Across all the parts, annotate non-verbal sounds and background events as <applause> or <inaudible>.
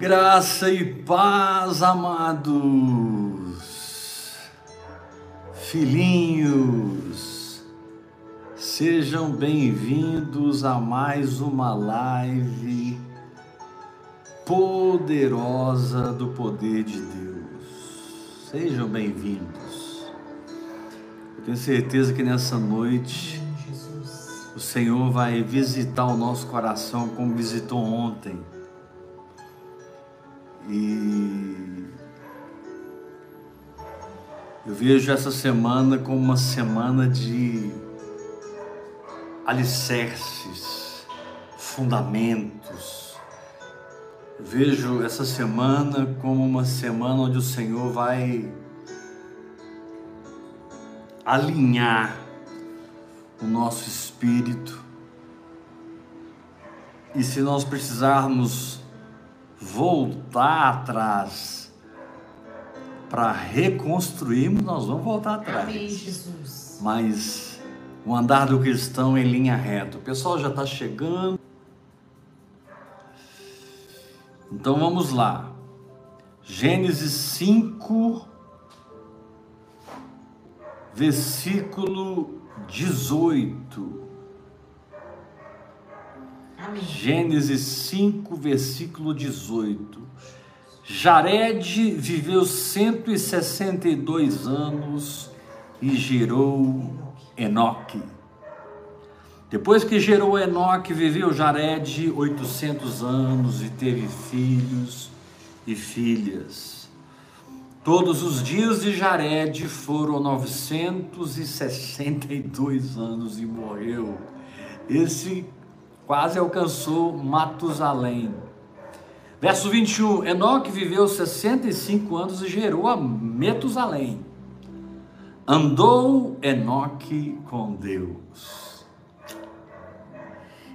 Graça e paz, amados, filhinhos, sejam bem-vindos a mais uma live poderosa do poder de Deus. Sejam bem-vindos. Eu tenho certeza que nessa noite o Senhor vai visitar o nosso coração como visitou ontem e eu vejo essa semana como uma semana de alicerces, fundamentos. Eu vejo essa semana como uma semana onde o Senhor vai alinhar o nosso espírito. E se nós precisarmos voltar atrás para reconstruirmos, nós vamos voltar atrás. Amém, Jesus. Mas o andar do cristão em linha reta. O pessoal já está chegando. Então vamos lá. Gênesis 5, versículo 18. Gênesis 5, versículo 18. Jared viveu 162 anos e gerou Enoque. Depois que gerou Enoque, viveu Jared 800 anos e teve filhos e filhas. Todos os dias de Jared foram 962 anos e morreu. Esse quase alcançou Matusalém. Verso 21, Enoque viveu 65 anos e gerou a Metusalém. Andou Enoque com Deus.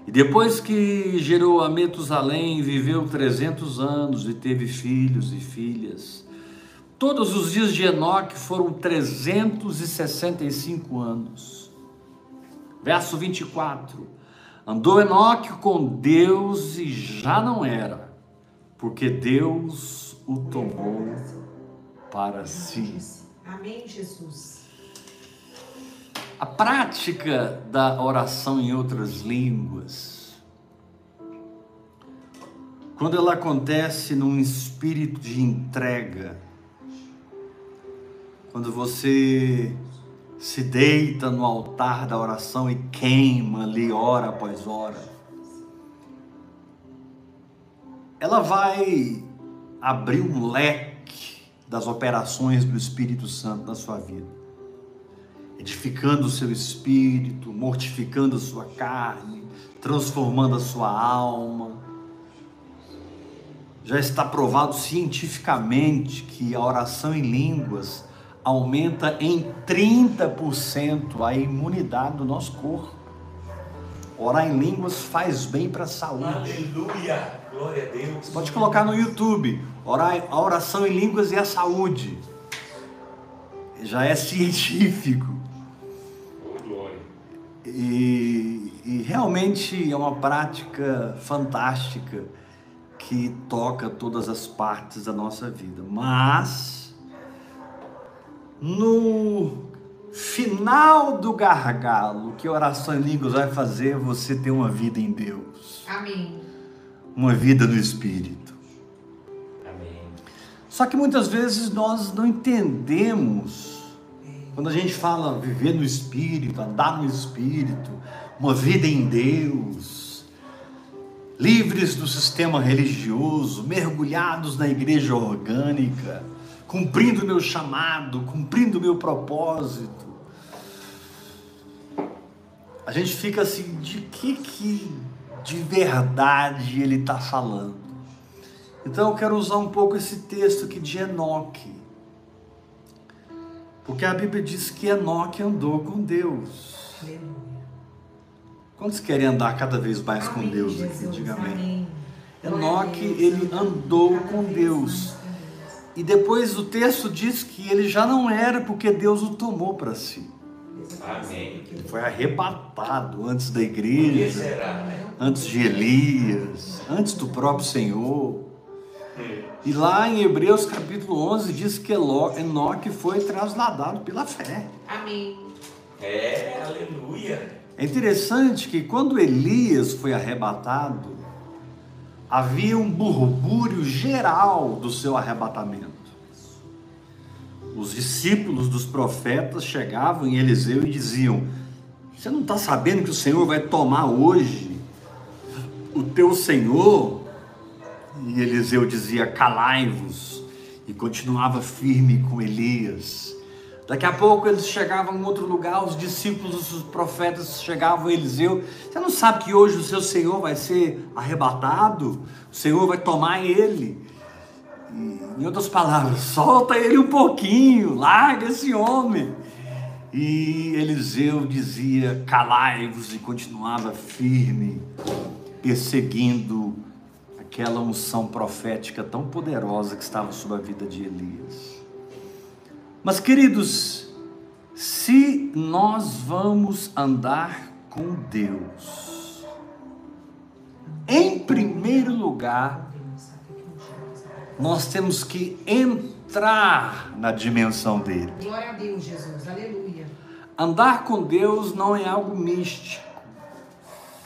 E depois que gerou a Metusalém, viveu 300 anos e teve filhos e filhas. Todos os dias de Enoque foram 365 anos. Verso 24. Andou Enoque com Deus e já não era, porque Deus o tomou para si. Amém, Jesus. A prática da oração em outras línguas, quando ela acontece num espírito de entrega, quando você se deita no altar da oração e queima ali hora após hora, ela vai abrir um leque das operações do Espírito Santo na sua vida, edificando o seu espírito, mortificando a sua carne, transformando a sua alma. Já está provado cientificamente que a oração em línguas aumenta em 30% a imunidade do nosso corpo. Orar em línguas faz bem para a saúde. Aleluia! Glória a Deus. Você pode colocar no YouTube, orar, a oração em línguas e a saúde. Já é <laughs> científico. Glória. E, e realmente é uma prática fantástica que toca todas as partes da nossa vida. Mas no final do gargalo, que a oração em línguas vai fazer você ter uma vida em Deus, Amém. uma vida no Espírito. Amém. Só que muitas vezes nós não entendemos quando a gente fala viver no Espírito, andar no Espírito, uma vida em Deus, livres do sistema religioso, mergulhados na igreja orgânica, cumprindo o meu chamado, cumprindo o meu propósito. A gente fica assim, de que que de verdade ele está falando? Então eu quero usar um pouco esse texto aqui de Enoque. Porque a Bíblia diz que Enoque andou com Deus. Aleluia. Quantos querem andar cada vez mais com Amém, Deus aqui? Diga amém. Amém. Enoque, ele andou com Deus. E depois o texto diz que ele já não era porque Deus o tomou para si. Amém. Ele foi arrebatado antes da igreja, será, né? antes de Elias, antes do próprio Senhor. E lá em Hebreus capítulo 11 diz que Enoque foi trasladado pela fé. Amém. É, aleluia. É interessante que quando Elias foi arrebatado, havia um burbúrio geral do seu arrebatamento. Os discípulos dos profetas chegavam em Eliseu e diziam: Você não está sabendo que o Senhor vai tomar hoje o teu Senhor? E Eliseu dizia: Calai-vos, e continuava firme com Elias. Daqui a pouco eles chegavam em outro lugar, os discípulos dos profetas chegavam Eliseu. Você não sabe que hoje o seu Senhor vai ser arrebatado? O Senhor vai tomar ele. Em outras palavras, <laughs> solta ele um pouquinho, larga esse homem. E Eliseu dizia: calai-vos, e continuava firme, perseguindo aquela unção profética tão poderosa que estava sobre a vida de Elias. Mas, queridos, se nós vamos andar com Deus, em primeiro lugar, nós temos que entrar na dimensão dele. Glória a Deus, Jesus. Aleluia. Andar com Deus não é algo místico,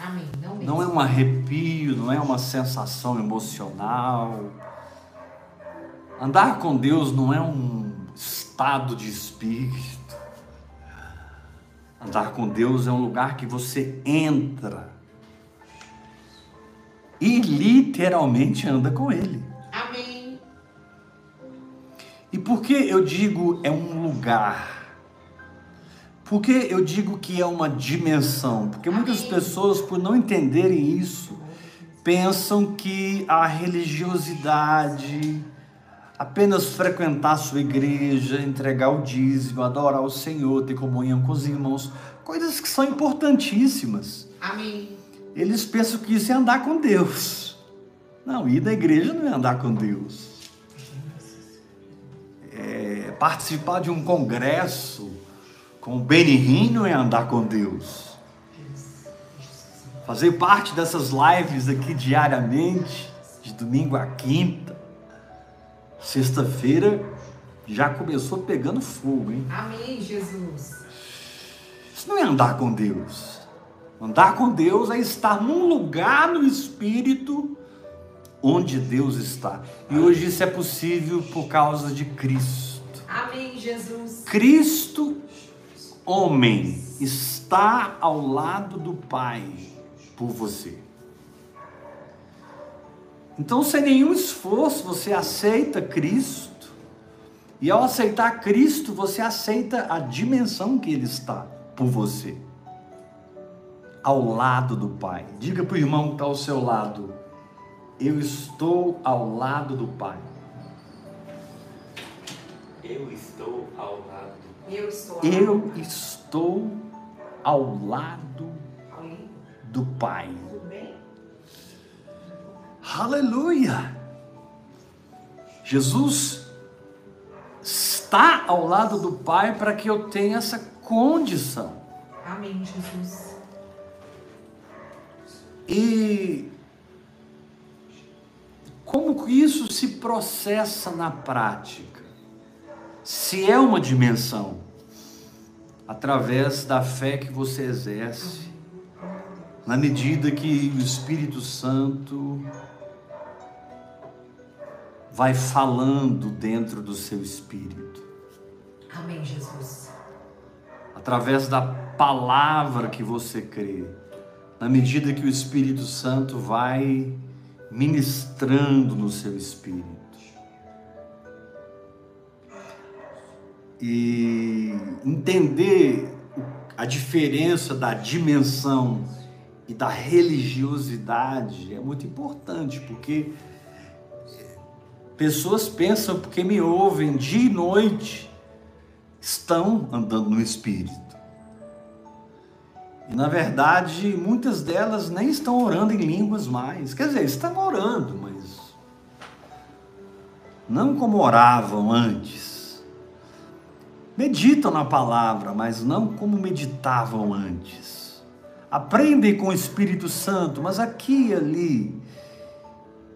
Amém. Não mesmo. não é um arrepio, não é uma sensação emocional. Andar com Deus não é um estado de espírito. Andar com Deus é um lugar que você entra e literalmente anda com Ele. Amém. E por que eu digo é um lugar? Por que eu digo que é uma dimensão? Porque muitas Amém. pessoas, por não entenderem isso, pensam que a religiosidade, apenas frequentar a sua igreja, entregar o dízimo, adorar o Senhor, ter comunhão com os irmãos, coisas que são importantíssimas. Amém. Eles pensam que isso é andar com Deus. Não, ir da igreja não é andar com Deus. É, participar de um congresso com o não é andar com Deus. Fazer parte dessas lives aqui diariamente, de domingo a quinta, sexta-feira, já começou pegando fogo, hein? Amém, Jesus. Isso não é andar com Deus. Andar com Deus é estar num lugar no Espírito onde Deus está. E hoje isso é possível por causa de Cristo. Amém, Jesus. Cristo, homem, está ao lado do Pai por você. Então, sem nenhum esforço, você aceita Cristo. E ao aceitar Cristo, você aceita a dimensão que Ele está por você. Ao lado do Pai. Diga para o irmão que está ao seu lado: Eu estou ao lado do Pai. Eu estou ao lado. Eu estou. Eu estou ao lado do Pai. Aleluia! Jesus está ao lado do Pai para que eu tenha essa condição. Amém, Jesus. E como isso se processa na prática? Se é uma dimensão, através da fé que você exerce, na medida que o Espírito Santo vai falando dentro do seu espírito, Amém, Jesus. através da palavra que você crê, na medida que o Espírito Santo vai ministrando no seu espírito. E entender a diferença da dimensão e da religiosidade é muito importante, porque pessoas pensam, porque me ouvem dia e noite, estão andando no espírito. E na verdade, muitas delas nem estão orando em línguas mais. Quer dizer, estão orando, mas não como oravam antes. Meditam na palavra, mas não como meditavam antes. Aprendem com o Espírito Santo, mas aqui e ali.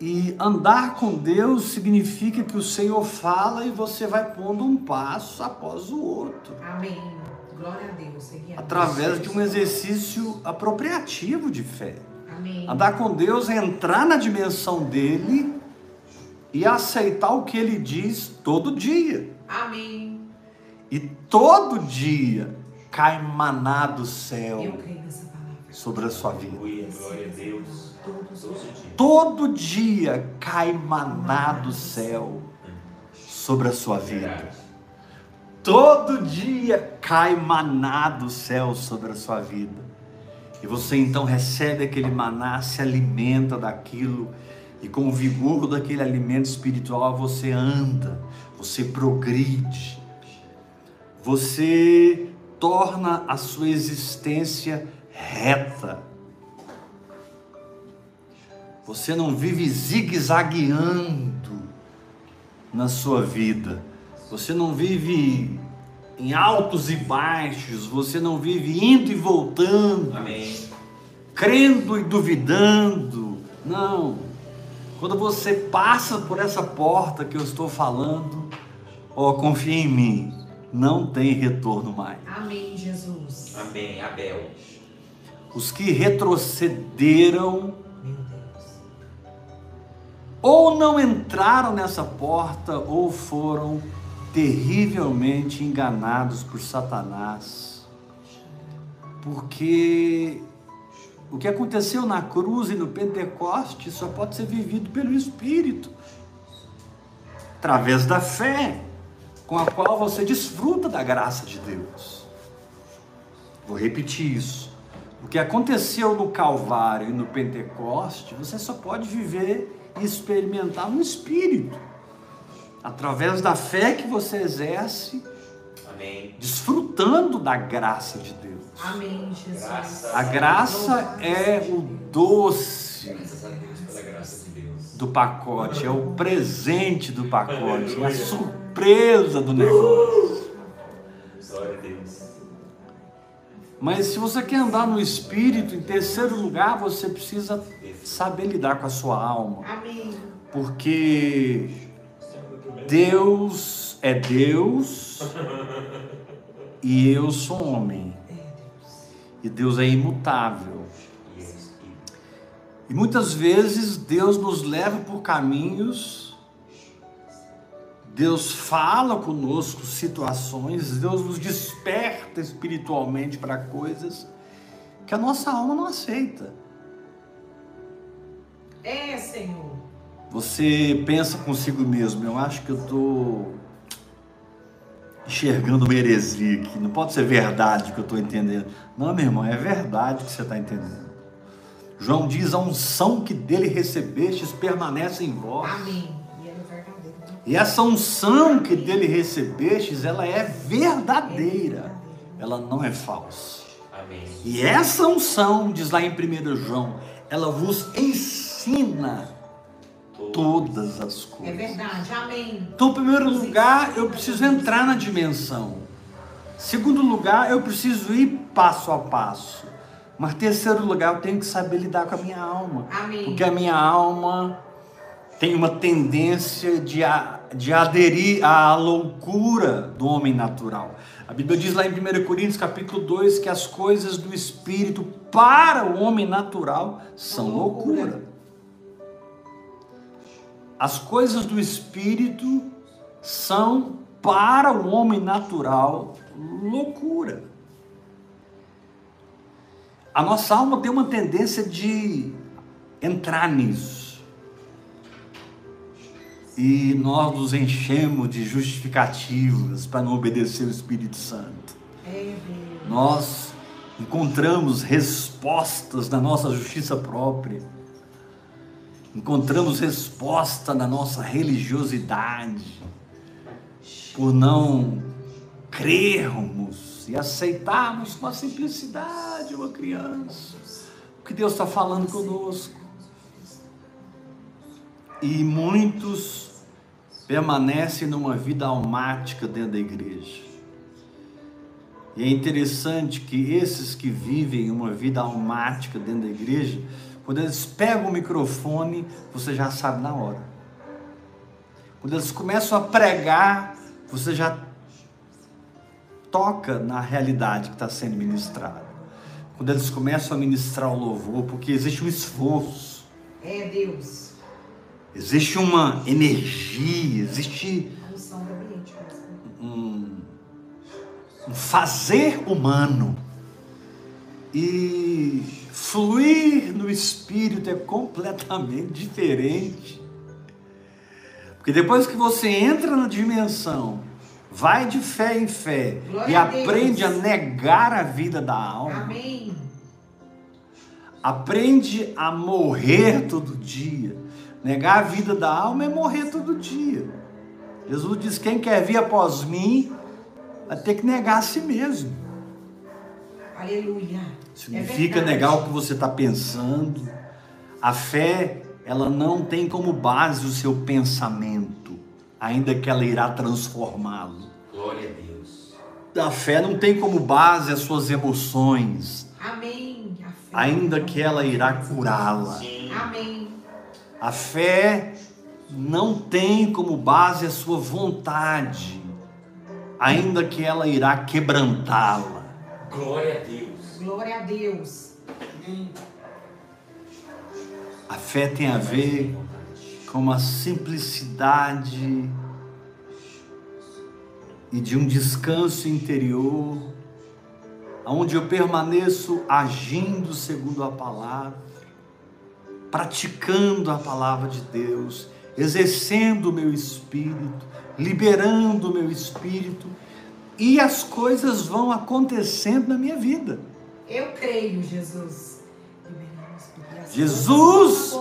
E andar com Deus significa que o Senhor fala e você vai pondo um passo após o outro, Amém. Glória a Deus. Através de um exercício apropriativo de fé. Amém. Andar com Deus é entrar na dimensão dele e aceitar o que ele diz todo dia. Amém. E todo dia cai maná do céu Eu creio nessa. Sobre a sua vida. Todo dia cai maná do céu sobre a sua vida. Todo dia cai maná do céu sobre a sua vida. E você então recebe aquele maná, se alimenta daquilo, e com o vigor daquele alimento espiritual você anda, você progride, você torna a sua existência reta. Você não vive zigue-zagueando na sua vida. Você não vive em altos e baixos. Você não vive indo e voltando, Amém. crendo e duvidando. Não. Quando você passa por essa porta que eu estou falando, ó, confia em mim, não tem retorno mais. Amém, Jesus. Amém. Abel. Os que retrocederam ou não entraram nessa porta ou foram terrivelmente enganados por Satanás. Porque o que aconteceu na cruz e no Pentecoste só pode ser vivido pelo Espírito, através da fé, com a qual você desfruta da graça de Deus. Vou repetir isso. O que aconteceu no Calvário e no Pentecoste, você só pode viver e experimentar no Espírito, através da fé que você exerce, Amém. desfrutando da graça de Deus. Amém, Jesus. A graça é o doce do pacote, é o presente do pacote, é a surpresa do negócio. Glória a Deus. Mas se você quer andar no espírito, em terceiro lugar, você precisa saber lidar com a sua alma, Amém. porque Deus é Deus e eu sou homem. E Deus é imutável. E muitas vezes Deus nos leva por caminhos, Deus fala conosco situações, Deus nos desperta espiritualmente para coisas que a nossa alma não aceita. É, Senhor. Você pensa consigo mesmo, eu acho que eu estou enxergando uma heresia aqui, não pode ser verdade que eu estou entendendo. Não, meu irmão, é verdade que você está entendendo. João diz: a unção que dele recebestes permanece em vós. Amém. E é essa unção que dele recebestes, ela é verdadeira, ela não é falsa. Amém. E essa unção, diz lá em 1 João, ela vos ensina todas as É coisas. verdade. Amém. Então, em primeiro lugar, eu preciso entrar na dimensão. Segundo lugar, eu preciso ir passo a passo. Mas terceiro lugar, eu tenho que saber lidar com a minha alma. Amém. Porque a minha alma tem uma tendência de, a- de aderir à loucura do homem natural. A Bíblia diz lá em 1 Coríntios capítulo 2 que as coisas do Espírito para o homem natural são loucura. As coisas do Espírito são para o homem natural loucura. A nossa alma tem uma tendência de entrar nisso. E nós nos enchemos de justificativas para não obedecer o Espírito Santo. É. Nós encontramos respostas na nossa justiça própria. Encontramos resposta na nossa religiosidade. Por não crermos e aceitarmos com a simplicidade uma criança. O que Deus está falando conosco. E muitos permanecem numa vida almática dentro da igreja. E é interessante que esses que vivem uma vida almática dentro da igreja Quando eles pegam o microfone, você já sabe na hora. Quando eles começam a pregar, você já toca na realidade que está sendo ministrada. Quando eles começam a ministrar o louvor, porque existe um esforço, É Deus. Existe uma energia, existe A um, um fazer humano. E fluir no espírito é completamente <laughs> diferente. Porque depois que você entra na dimensão, vai de fé em fé Glória e a aprende a negar a vida da alma, Amém. aprende a morrer todo dia. Negar a vida da alma é morrer todo dia. Jesus diz: quem quer vir após mim, vai ter que negar a si mesmo. Aleluia. Significa É negar o que você está pensando. A fé, ela não tem como base o seu pensamento, ainda que ela irá transformá-lo. Glória a Deus. A fé não tem como base as suas emoções, Amém. A fé. ainda que ela irá curá-la. Amém. A fé não tem como base a sua vontade, ainda que ela irá quebrantá-la. Glória a Deus. Glória a Deus. A fé tem a ver com uma simplicidade e de um descanso interior, onde eu permaneço agindo segundo a palavra, praticando a palavra de Deus, exercendo o meu espírito, liberando o meu espírito, e as coisas vão acontecendo na minha vida. Eu creio, Jesus. Jesus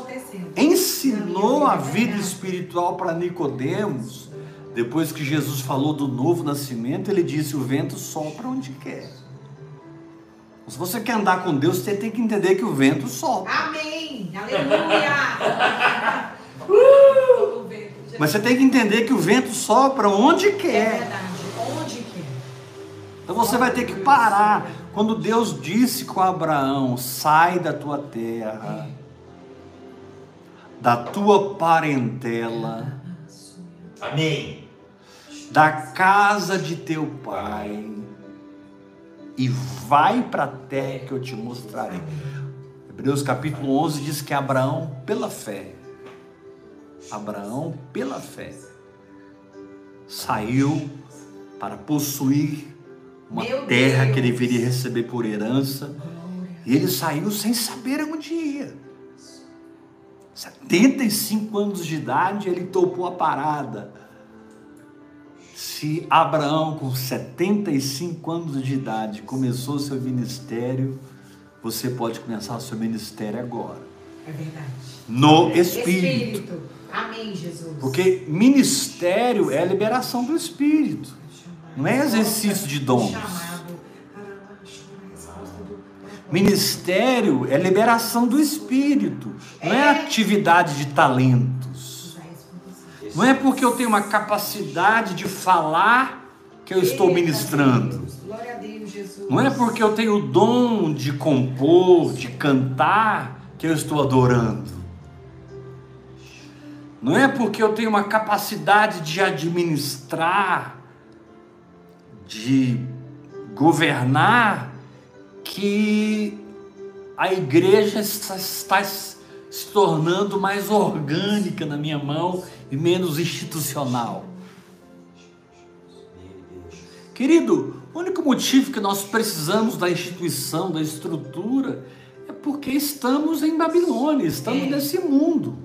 ensinou a vida vida, espiritual para Nicodemos. Depois que Jesus falou do novo nascimento, ele disse: "O vento sopra onde quer". Se você quer andar com Deus, você tem que entender que o vento sopra. Amém. Aleluia. <laughs> uh! Mas você tem que entender que o vento sopra onde É quer. verdade. Onde quer. Então você vai ter que parar. Quando Deus disse com Abraão: "Sai da tua terra, da tua parentela, Amém. da casa de teu pai e vai para a terra que eu te mostrarei. Hebreus capítulo 11 diz que Abraão, pela fé, Abraão, pela fé, saiu para possuir uma Meu terra que Deus. ele viria receber por herança. E ele saiu sem saber onde ia. 75 anos de idade, ele topou a parada. Se Abraão, com 75 anos de idade, começou seu ministério, você pode começar o seu ministério agora. É verdade. No Espírito. Espírito. Amém, Jesus. Porque ministério é a liberação do Espírito. Não é exercício de dons. Chamado. Ministério é liberação do Espírito. Não é atividade de talentos. Não é porque eu tenho uma capacidade de falar que eu estou ministrando. Deus, Jesus. Não é porque eu tenho o dom de compor, de cantar, que eu estou adorando. Não é porque eu tenho uma capacidade de administrar, de governar, que a igreja está, está se tornando mais orgânica na minha mão e menos institucional. Querido, o único motivo que nós precisamos da instituição, da estrutura, é porque estamos em Babilônia, estamos É. nesse mundo.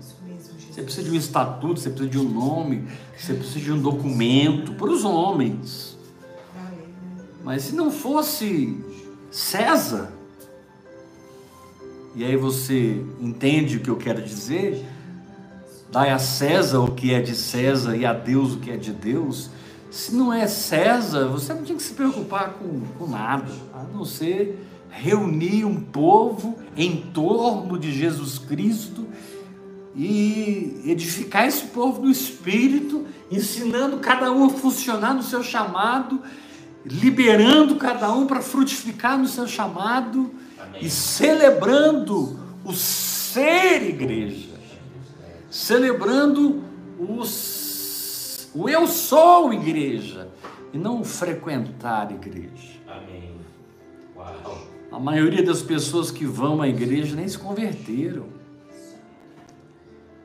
Você precisa de um estatuto, você precisa de um nome, você precisa de um documento para os homens. Mas se não fosse César, e aí você entende o que eu quero dizer, dai a César o que é de César e a Deus o que é de Deus. Se não é César, você não tinha que se preocupar com, com nada, a não ser reunir um povo em torno de Jesus Cristo e edificar esse povo no Espírito, ensinando cada um a funcionar no seu chamado, liberando cada um para frutificar no seu chamado Amém. e celebrando os ser igreja, celebrando os, o eu sou igreja e não o frequentar igreja. Amém. Uau. A maioria das pessoas que vão à igreja nem se converteram.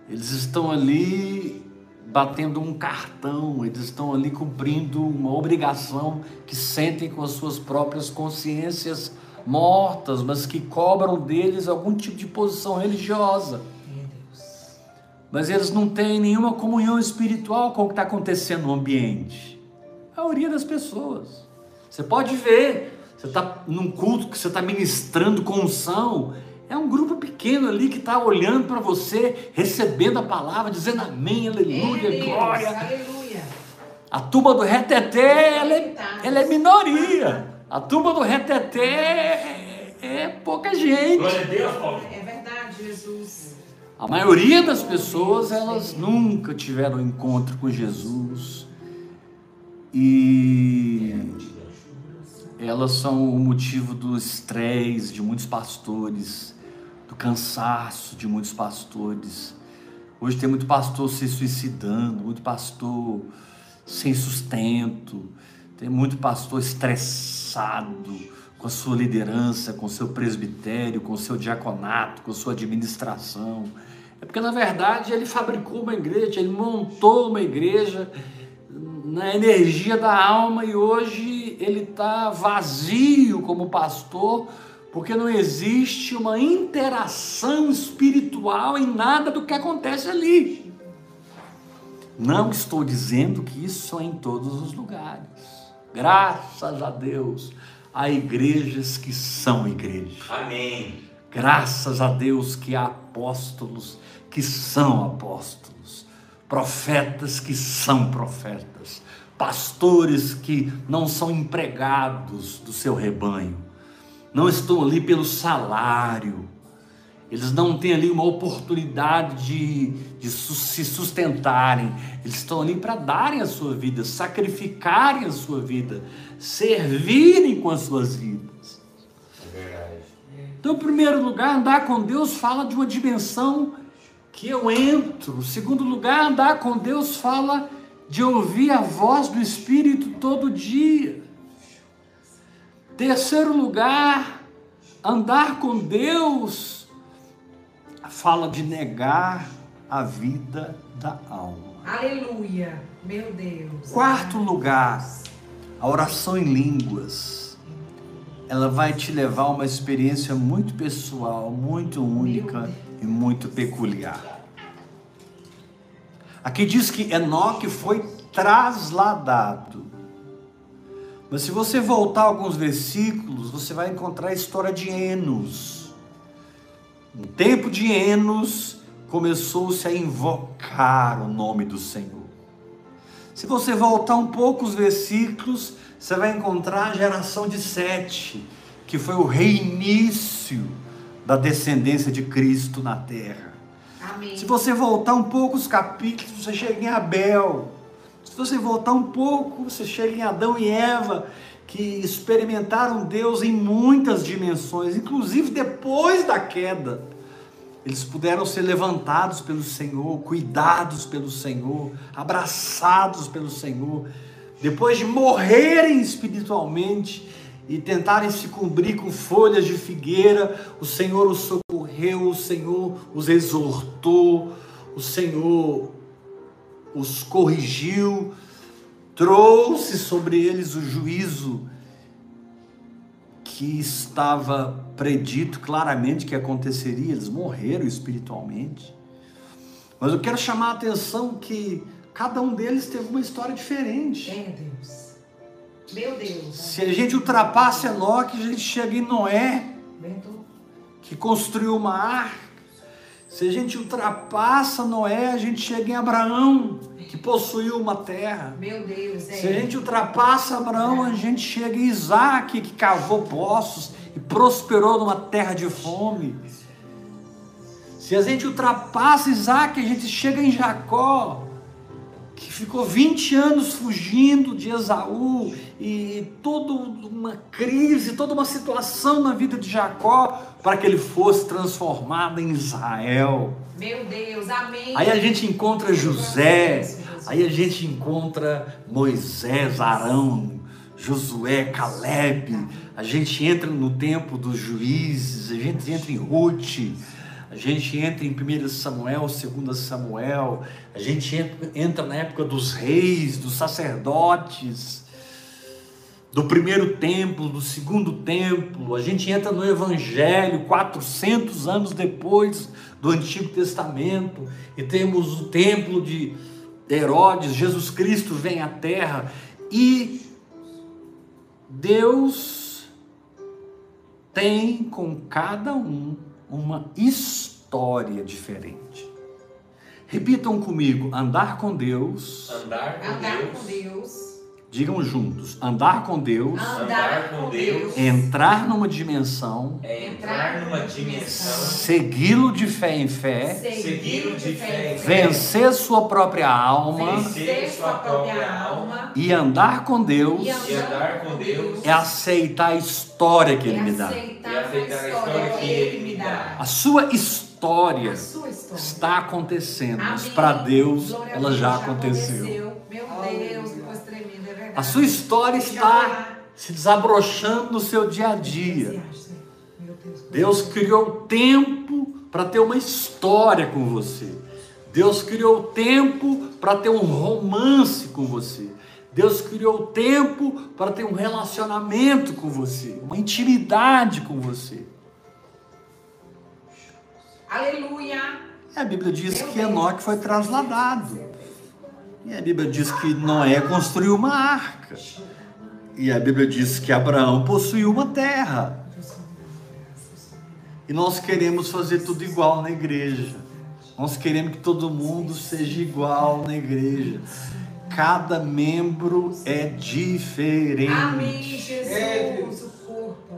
Eles estão ali batendo um cartão, eles estão ali cumprindo uma obrigação que sentem com as suas próprias consciências mortas, mas que cobram deles algum tipo de posição religiosa. Mas eles não têm nenhuma comunhão espiritual com o que está acontecendo no ambiente. A maioria das pessoas. Você pode ver, você está num culto que você está ministrando com unção, é um grupo pequeno ali que está olhando para você, recebendo a palavra, dizendo amém, aleluia, Deus, glória. Aleluia. A turma do reteté, ela é, ela é minoria. A turma do reteté é, é pouca gente. Glória a Deus, Paulo. É verdade, Jesus. A maioria das pessoas, elas nunca tiveram encontro com Jesus. E elas são o motivo do estresse de muitos pastores, do cansaço de muitos pastores. Hoje tem muito pastor se suicidando, muito pastor sem sustento, tem muito pastor estressado com a sua liderança, com o seu presbitério, com o seu diaconato, com a sua administração. É porque, na verdade, ele fabricou uma igreja, ele montou uma igreja na energia da alma e hoje ele está vazio como pastor, porque não existe uma interação espiritual em nada do que acontece ali. Não estou dizendo que isso é em todos os lugares. Graças a Deus, há igrejas que são igrejas. Amém. Graças a Deus que há apóstolos que são apóstolos, profetas que são profetas, pastores que não são empregados do seu rebanho, não estão ali pelo salário, eles não têm ali uma oportunidade de, de se sustentarem, eles estão ali para darem a sua vida, sacrificarem a sua vida, servirem com as suas vidas. É. Então, em primeiro lugar, andar com Deus fala de uma dimensão que eu entro. Em segundo lugar, andar com Deus fala de ouvir a voz do Espírito todo dia. Terceiro lugar, andar com Deus fala de negar a vida da alma. Aleluia. Meu Deus. Quarto lugar, a oração em línguas. Ela vai te levar a uma experiência muito pessoal, muito única e muito peculiar. Aqui diz que Enoque foi trasladado. Mas se você voltar alguns versículos, você vai encontrar a história de Enos. No tempo de Enos, começou-se a invocar o nome do Senhor. Se você voltar um pouco os versículos, você vai encontrar a geração de Sete, que foi o reinício da descendência de Cristo na terra. Amém. Se você voltar um pouco os capítulos, você chega em Abel. Se você voltar um pouco, você chega em Adão e Eva, que experimentaram Deus em muitas dimensões, inclusive depois da queda. Eles puderam ser levantados pelo Senhor, cuidados pelo Senhor, abraçados pelo Senhor, depois de morrerem espiritualmente e tentarem se cobrir com folhas de figueira, o Senhor os socorreu, o Senhor os exortou, o Senhor os corrigiu, trouxe sobre eles o juízo que estava predito claramente que aconteceria, eles morreram espiritualmente. Mas eu quero chamar a atenção que cada um deles teve uma história diferente. É, Deus. Meu Deus. Se a gente ultrapassa Enoque, a gente chega em Noé, que construiu uma arca. Se a gente ultrapassa Noé, a gente chega em Abraão, que possuiu uma terra. Meu Deus. É. Se a gente ultrapassa Abraão, a gente chega em Isaac, que cavou poços e prosperou numa terra de fome. Se a gente ultrapassa Isaac, a gente chega em Jacó, que ficou 20 anos fugindo de Esaú e toda uma crise, toda uma situação na vida de Jacó para que ele fosse transformado em Israel. Meu Deus, amém. Aí a gente encontra José, aí a gente encontra Moisés, Arão, Josué, Caleb, a gente entra no tempo dos juízes, a gente entra em Ruth, a gente entra em 1 Samuel, 2 Samuel, a gente entra, entra na época dos reis, dos sacerdotes, do primeiro templo, do segundo templo, a gente entra no Evangelho 400 anos depois do Antigo Testamento, e temos o templo de Herodes, Jesus Cristo vem à terra, e Deus tem com cada um uma história diferente. Repitam comigo: andar com Deus. Andar com Andar Deus. com Deus. Digam juntos: andar com Deus. Andar com Deus. Entrar numa dimensão. É entrar numa dimensão. Segui-lo de fé em fé. Segui-lo de fé em fé. Vencer sua própria alma. Vencer sua própria alma. E andar com Deus E andar com Deus. é aceitar a história que Ele me dá. aceitar E aceitar a história que Ele me dá. A sua história A sua história. está acontecendo, mas para Deus Glória ela já aconteceu. Meu Deus, que coisa tremenda, é verdade. A sua história está se desabrochando no seu dia a dia. Deus criou tempo para ter uma história com você. Deus criou tempo para ter um romance com você. Deus criou tempo para ter um relacionamento com você, uma intimidade com você. Aleluia. E a Bíblia diz que Enoque foi trasladado. E a Bíblia diz que Noé construiu uma arca. E a Bíblia diz que Abraão possuiu uma terra. E nós queremos fazer tudo igual na igreja. Nós queremos que todo mundo seja igual na igreja. Cada membro é diferente. Amém, Jesus. Corpo.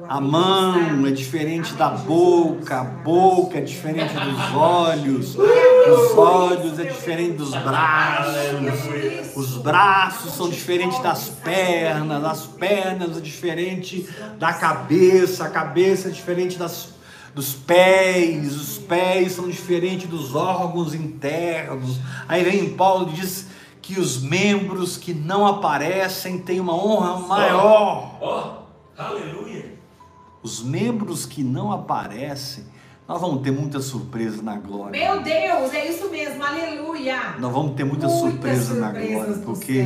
A mão é diferente da boca, a boca é diferente dos olhos, os olhos é diferente dos braços, os braços são diferentes das pernas, as pernas é diferente da cabeça, a cabeça é diferente das, dos pés, os pés são diferentes dos órgãos internos. Aí vem Paulo e diz que os membros que não aparecem têm uma honra maior. Ó, aleluia. Os membros que não aparecem, nós vamos ter muita surpresa na glória. Meu Deus, é isso mesmo. Aleluia. Nós vamos ter muita Muitas surpresa na glória, porque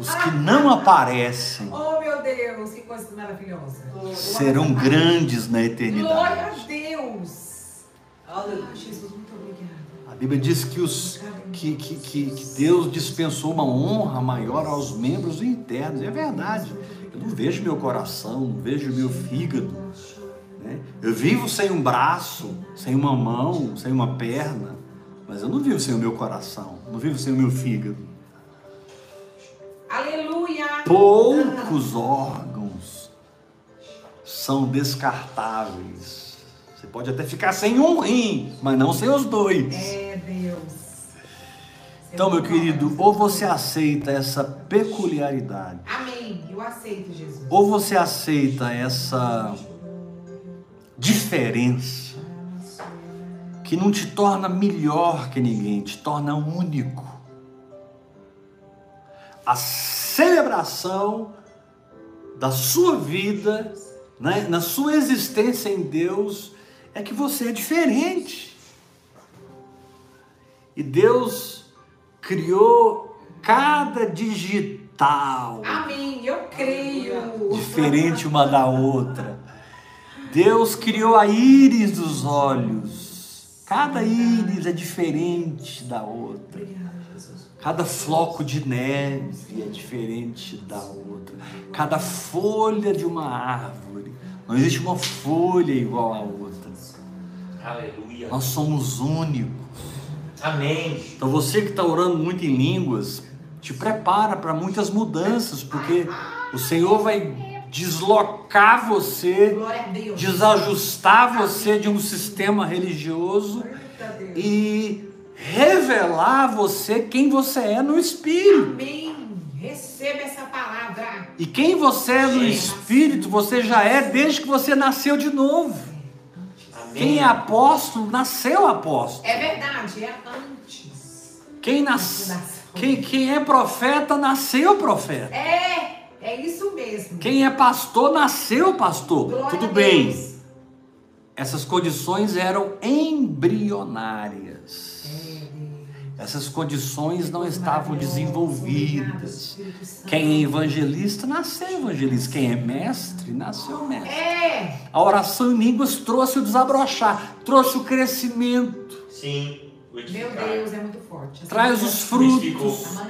os que não aparecem <laughs> Oh, meu Deus, que coisa maravilhosa. serão grandes na Glória a eternidade. Deus. Ah, Jesus, muito obrigada. A Bíblia diz que, os, que, que, que, que Deus dispensou uma honra maior aos membros internos. É verdade. Eu não vejo meu coração, não vejo meu fígado. né? Eu vivo sem um braço, sem uma mão, sem uma perna. Mas eu não vivo sem o meu coração, não vivo sem o meu fígado. Aleluia. Poucos órgãos são descartáveis. Você pode até ficar sem um rim, mas não sem os dois. É Deus. Então, meu querido, ou você aceita essa peculiaridade, Amém. Eu aceito, Jesus. ou você aceita essa diferença que não te torna melhor que ninguém, te torna único. A celebração da sua vida, né, na sua existência em Deus, é que você é diferente. E Deus criou cada digital Amém. Eu creio. diferente uma da outra. Deus criou a íris dos olhos. Cada íris é diferente da outra. Cada floco de neve é diferente da outra. Cada folha de uma árvore. Não existe uma folha igual à outra. Aleluia. Nós somos únicos. Amém. Então você que está orando muito em línguas, te prepara para muitas mudanças, porque o Senhor vai deslocar você, desajustar você de um sistema religioso e revelar a você quem você é no Espírito. Amém. Receba essa palavra. E quem você é no. Espírito, você já é desde que você nasceu de novo. Amém. Quem é apóstolo, nasceu apóstolo. É verdade, é antes. Quem, nas... quem, quem é profeta, nasceu profeta. É, é isso mesmo. Quem é pastor, nasceu pastor. Glória Tudo bem. Essas condições eram embrionárias. Essas condições não estavam desenvolvidas. Quem é evangelista, nasceu evangelista. Quem é mestre, nasceu mestre. É, A oração em línguas trouxe o desabrochar, trouxe o crescimento, Sim. meu. Deus, é muito forte. Essa traz os Frutificou. frutos.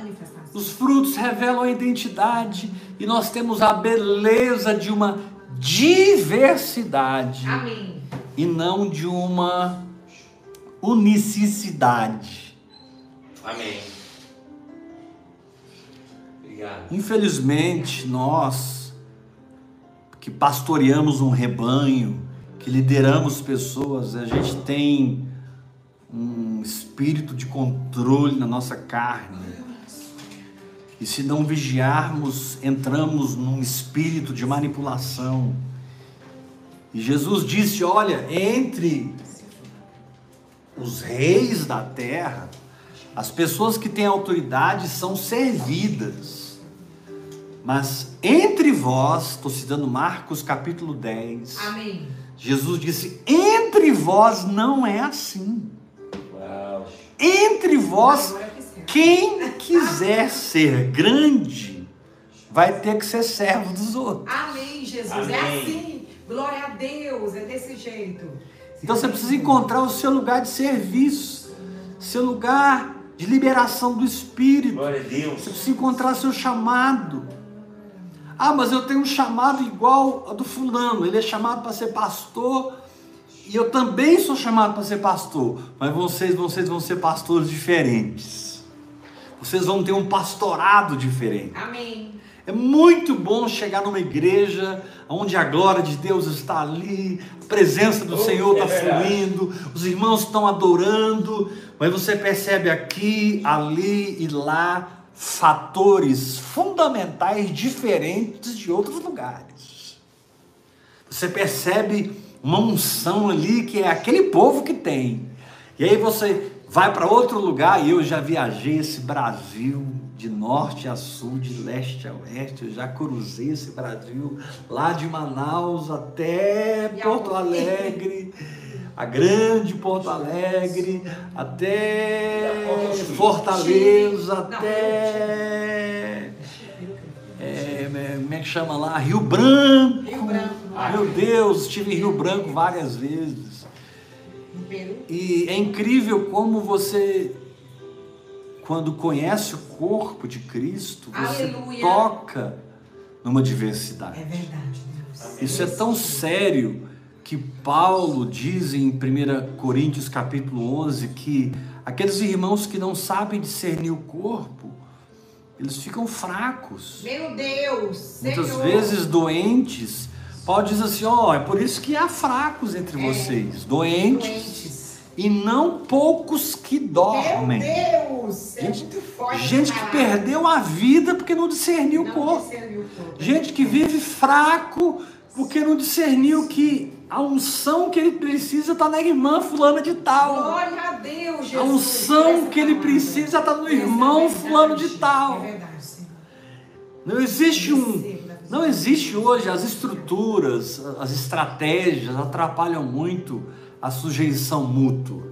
Os frutos revelam a identidade e nós temos a beleza de uma diversidade Amém. e não de uma unicidade. Amém. Obrigado. Infelizmente, nós que pastoreamos um rebanho, que lideramos pessoas, a gente tem um espírito de controle na nossa carne. E se não vigiarmos, entramos num espírito de manipulação. E Jesus disse: Olha, entre os reis da terra, as pessoas que têm autoridade são servidas. Mas entre vós, estou citando Marcos capítulo 10, Amém. Jesus disse: entre vós não é assim. Uau. Entre vós, quem <laughs> quiser ser grande, vai ter que ser servo dos outros. Amém, Jesus. É Amém. assim. Glória a Deus. É desse jeito. Então você precisa encontrar o seu lugar de serviço, seu lugar de liberação do Espírito. Glória a Deus. Você precisa encontrar seu chamado. Ah, mas eu tenho um chamado igual ao do fulano. Ele é chamado para ser pastor e eu também sou chamado para ser pastor. Mas vocês, vocês vão ser pastores diferentes. Vocês vão ter um pastorado diferente. Amém. É muito bom chegar numa igreja onde a glória de Deus está ali, a presença do Oh, Senhor é está verdade. fluindo, os irmãos estão adorando, mas você percebe aqui, ali e lá fatores fundamentais diferentes de outros lugares. Você percebe uma unção ali que é aquele povo que tem. E aí você vai para outro lugar, e eu já viajei esse Brasil de norte a sul, de leste a oeste, eu já cruzei esse Brasil lá de Manaus até Porto? Alegre, a grande Porto Alegre, até. Fortaleza, até é, como é que chama lá? Rio Branco. Rio Branco, Ah, Meu Deus, estive em Rio Branco várias vezes. E é incrível como você, quando conhece o corpo de Cristo, você Aleluia. toca numa diversidade. É verdade, Deus. Isso é tão sério que Paulo diz em 1 Coríntios capítulo 11 que aqueles irmãos que não sabem discernir o corpo, eles ficam fracos. Meu Deus. Muitas Senhor. vezes doentes. Paulo diz assim: ó, é por isso que há fracos entre É. vocês, doentes, Doentes. E não poucos que dormem. Meu Deus. É Gente- muito forte. Gente que perdeu a vida porque não discerniu o corpo. discerniu corpo. Gente que vive fraco porque não discerniu que a unção que ele precisa está na irmã fulana de tal. Glória a Deus, Jesus. A unção que ele precisa está no é irmão verdade. fulano de tal. É verdade, Senhor. Não existe um, Receba. não existe hoje as estruturas, as estratégias atrapalham muito a sujeição mútua,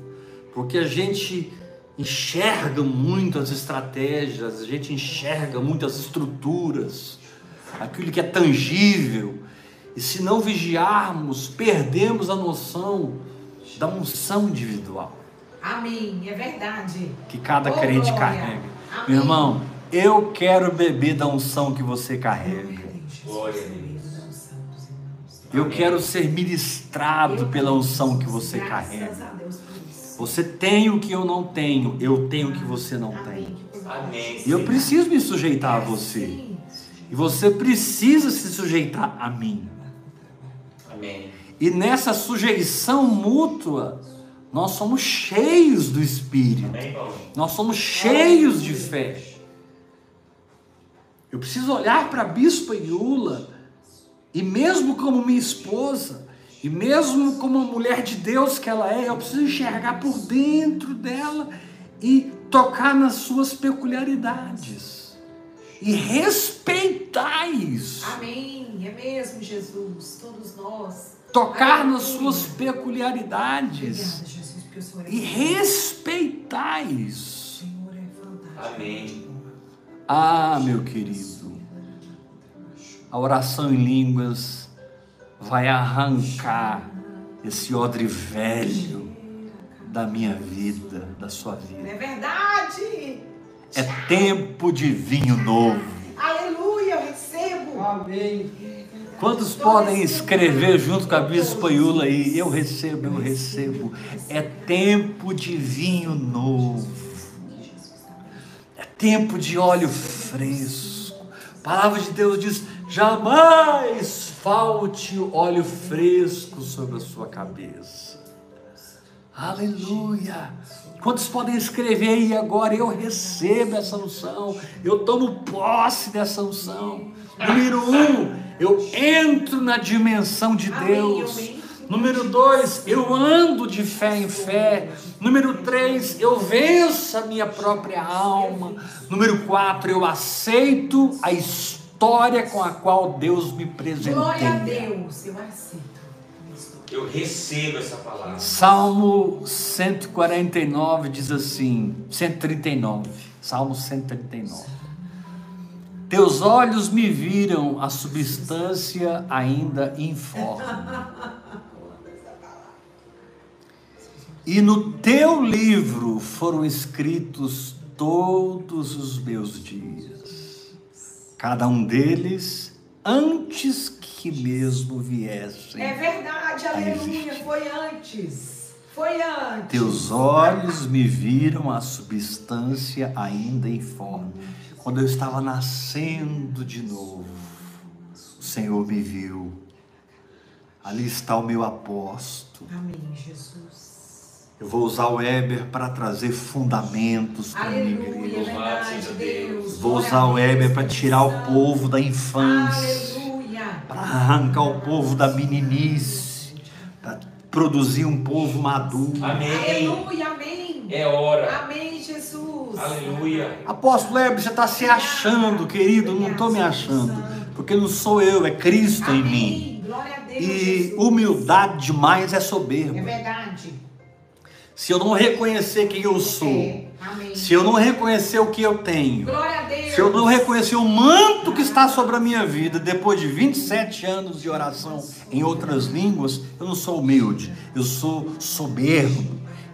porque a gente enxerga muito as estratégias, a gente enxerga muito as estruturas, aquilo que é tangível, e se não vigiarmos, perdemos a noção da unção individual Amém. É verdade. que cada Oh, crente glória. carrega. Amém. Meu irmão, eu quero beber da unção que você carrega. Deus. Glória a Receba Eu quero ser ministrado pela unção que você carrega. Você tem o que eu não tenho, eu tenho o que você não tem. E eu preciso me sujeitar a você. E você precisa se sujeitar a mim. Amém. E nessa sujeição mútua, Nós somos cheios do Espírito. Nós somos cheios de fé. Eu preciso olhar para a Bispa Iula, e mesmo como minha esposa, e mesmo como a mulher de Deus que ela é, eu preciso enxergar por dentro dela e tocar nas suas peculiaridades. E respeitar isso. Amém. É mesmo, Jesus. Todos nós. Tocar nas suas peculiaridades. Obrigada, Jesus, porque o Senhor é E respeitar isso. É fantástico. Amém. Ah, meu querido, a oração em línguas vai arrancar esse odre velho da minha vida, da sua vida. É verdade. É tempo de vinho novo. Aleluia, eu recebo. Amém. Quantos podem escrever junto com a Bispa Iula aí? Eu recebo, eu recebo. É tempo de vinho novo. É tempo de óleo fresco. A palavra de Deus diz: jamais falte óleo fresco sobre a sua cabeça. Aleluia. Quantos podem escrever aí agora? Eu recebo essa unção, eu tomo posse dessa unção. Número um, eu entro na dimensão de Deus. Número dois, eu ando de fé em fé. Número três, eu venço a minha própria alma. Número quatro, eu aceito a história com a qual Deus me presenteia. Glória a Deus. Eu aceito. Eu recebo essa palavra. Salmo 149 diz assim, 139, Salmo 139. Teus olhos me viram a substância ainda informe. E no teu livro foram escritos todos os meus dias, cada um deles antes que mesmo viessem. É verdade, aleluia. Foi antes. Foi antes. Teus olhos me viram a substância ainda informe. Quando eu estava nascendo de novo, o Senhor me viu. Ali está o meu apóstolo. Amém, Jesus. Eu vou usar o Weber para trazer fundamentos para a minha é igreja. Vou usar o Weber para tirar o povo da infância. Aleluia. para arrancar o povo da meninice, para produzir um povo maduro. Amém. Aleluia, amém. É hora. Amém, Jesus. Aleluia. Apóstolo Heber, você está se achando, querido? Não estou me achando, porque não sou eu, é Cristo em mim. Amém. Glória a Deus, E Jesus. humildade demais é É soberba. verdade. Se eu não reconhecer quem eu sou, É. Se eu não reconhecer o que eu tenho, Glória a Deus. se eu não reconhecer o manto que está sobre a minha vida, depois de 27 anos de oração em outras línguas, eu não sou humilde, eu sou soberbo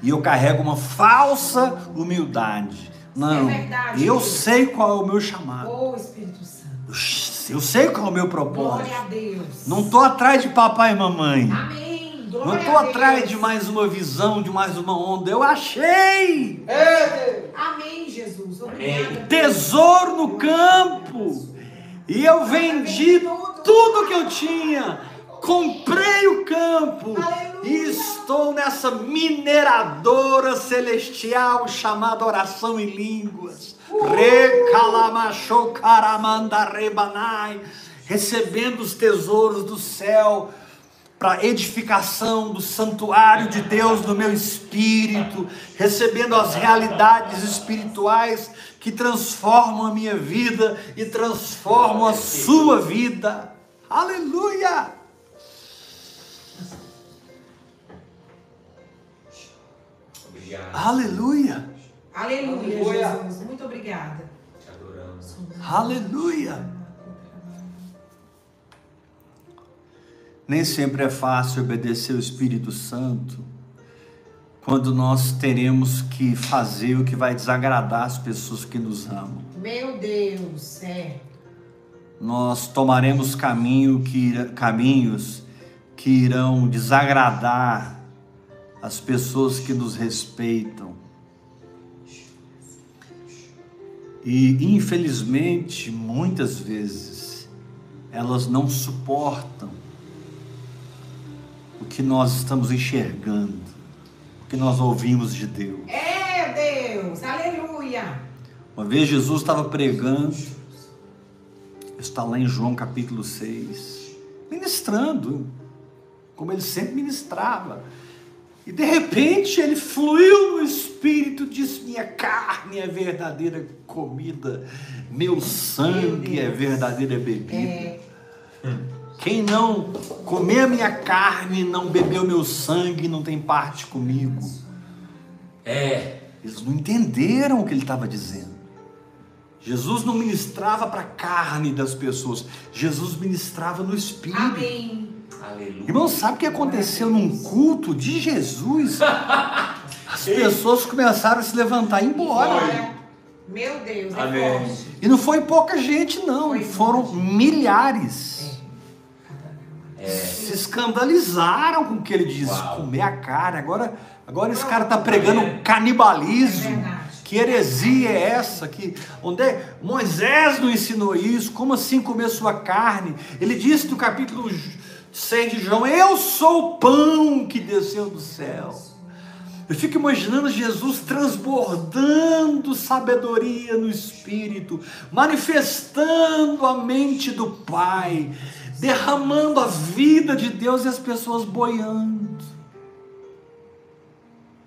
e eu carrego uma falsa humildade. Não, É verdade, eu sei qual é o meu chamado, Oh, Espírito Santo. eu sei qual é o meu propósito. Glória a Deus. Não estou atrás de papai e mamãe. Amém. Glória Não estou atrás de mais uma visão, de mais uma onda. Eu achei É. Amém, Jesus. Obrigada. tesouro no campo. E eu vendi tudo que eu tinha. Comprei o campo Aleluia. e estou nessa mineradora celestial chamada oração em línguas. Recalamachou caramanda rebanai, recebendo os tesouros do céu para edificação do santuário de Deus no meu espírito, recebendo as realidades espirituais que transformam a minha vida e transformam a sua vida. Aleluia! Obrigado. Aleluia! Aleluia, Aleluia. Jesus. Muito obrigada. Te adoramos. Aleluia! Nem sempre é fácil obedecer o Espírito Santo quando nós teremos que fazer o que vai desagradar as pessoas que nos amam. Meu Deus, é. Nós tomaremos caminho que, caminhos que irão desagradar as pessoas que nos respeitam. E, infelizmente, muitas vezes, elas não suportam o que nós estamos enxergando. o que nós ouvimos de Deus. É Deus, aleluia. Uma vez Jesus estava pregando, está lá em João capítulo 6, ministrando, como ele sempre ministrava. E de repente ele fluiu no espírito, disse: Minha carne é verdadeira comida, meu sangue é verdadeira bebida. É, Quem não comer a minha carne, não beber o meu sangue, não tem parte comigo. É. Eles não entenderam o que ele estava dizendo. Jesus não ministrava para a carne das pessoas, Jesus ministrava no espírito. amém. Aleluia. Irmão, sabe o que aconteceu num culto de Jesus? As <laughs> pessoas começaram a se levantar e ir embora. Meu Deus, é. E não foi pouca gente, não. Foi Foram milhares. É. Se escandalizaram com o que ele disse. Uau. Comer a carne. Agora, agora esse cara está pregando canibalismo. É. Que heresia é essa? Que, onde é? Moisés não ensinou isso. Como assim comer sua carne? Ele disse no capítulo 6 de João: Eu sou o pão que desceu do céu. Eu fico imaginando Jesus transbordando sabedoria no Espírito, manifestando a mente do Pai, derramando a vida de Deus e as pessoas boiando.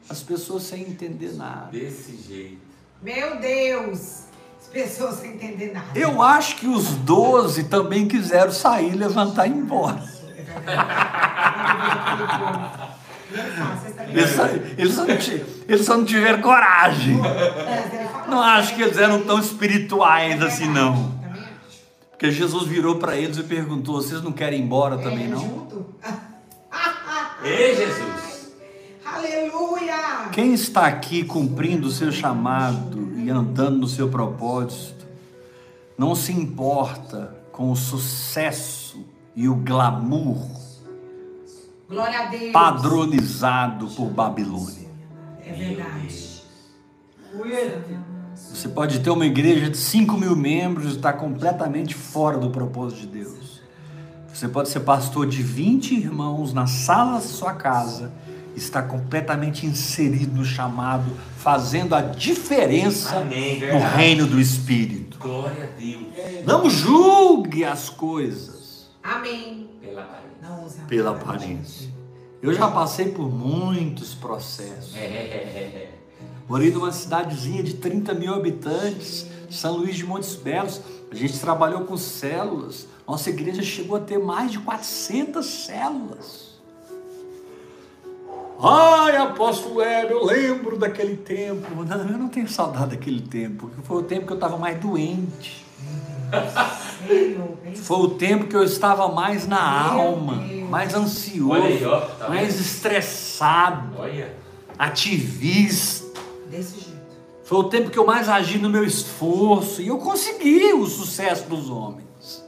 As pessoas sem entender nada. Desse jeito. Meu Deus. As pessoas sem entender nada. Eu acho que os doze também quiseram sair, levantar e ir embora. Eles só, eles só não, ti- eles só não tiveram coragem. Não acho que eles eram tão espirituais assim, não. Porque Jesus virou para eles e perguntou: Vocês não querem ir embora também, É, não? Junto. <laughs> <laughs> Ei, Jesus. Aleluia. Quem está aqui cumprindo o seu chamado e andando no seu propósito, não se importa com o sucesso e o glamour Glória a Deus. padronizado por Babilônia. É verdade. Você pode ter uma igreja de 5 mil membros e estar completamente fora do propósito de Deus. Você pode ser pastor de 20 irmãos na sala da sua casa e estar completamente inserido no chamado, fazendo a diferença Amém, no reino do Espírito. Glória a Deus. Não julgue as coisas Amém. Pela aparência. Pela aparência. Eu já passei por muitos processos. É, é, é, é. Morei numa cidadezinha de 30 mil habitantes, São Luís de Montes Belos. A gente trabalhou com células. Nossa igreja chegou a ter mais de 400 células. Ai, apóstolo Hélio, eu lembro daquele tempo. Não, eu não tenho saudade daquele tempo, porque foi o tempo que eu estava mais doente. Foi o tempo que eu estava mais na Meu alma, Deus. mais ansioso, Olha aí, ó, tá mais estressado, Olha. ativista. Desse jeito. Foi o tempo que eu mais agi no meu esforço e eu consegui o sucesso dos homens.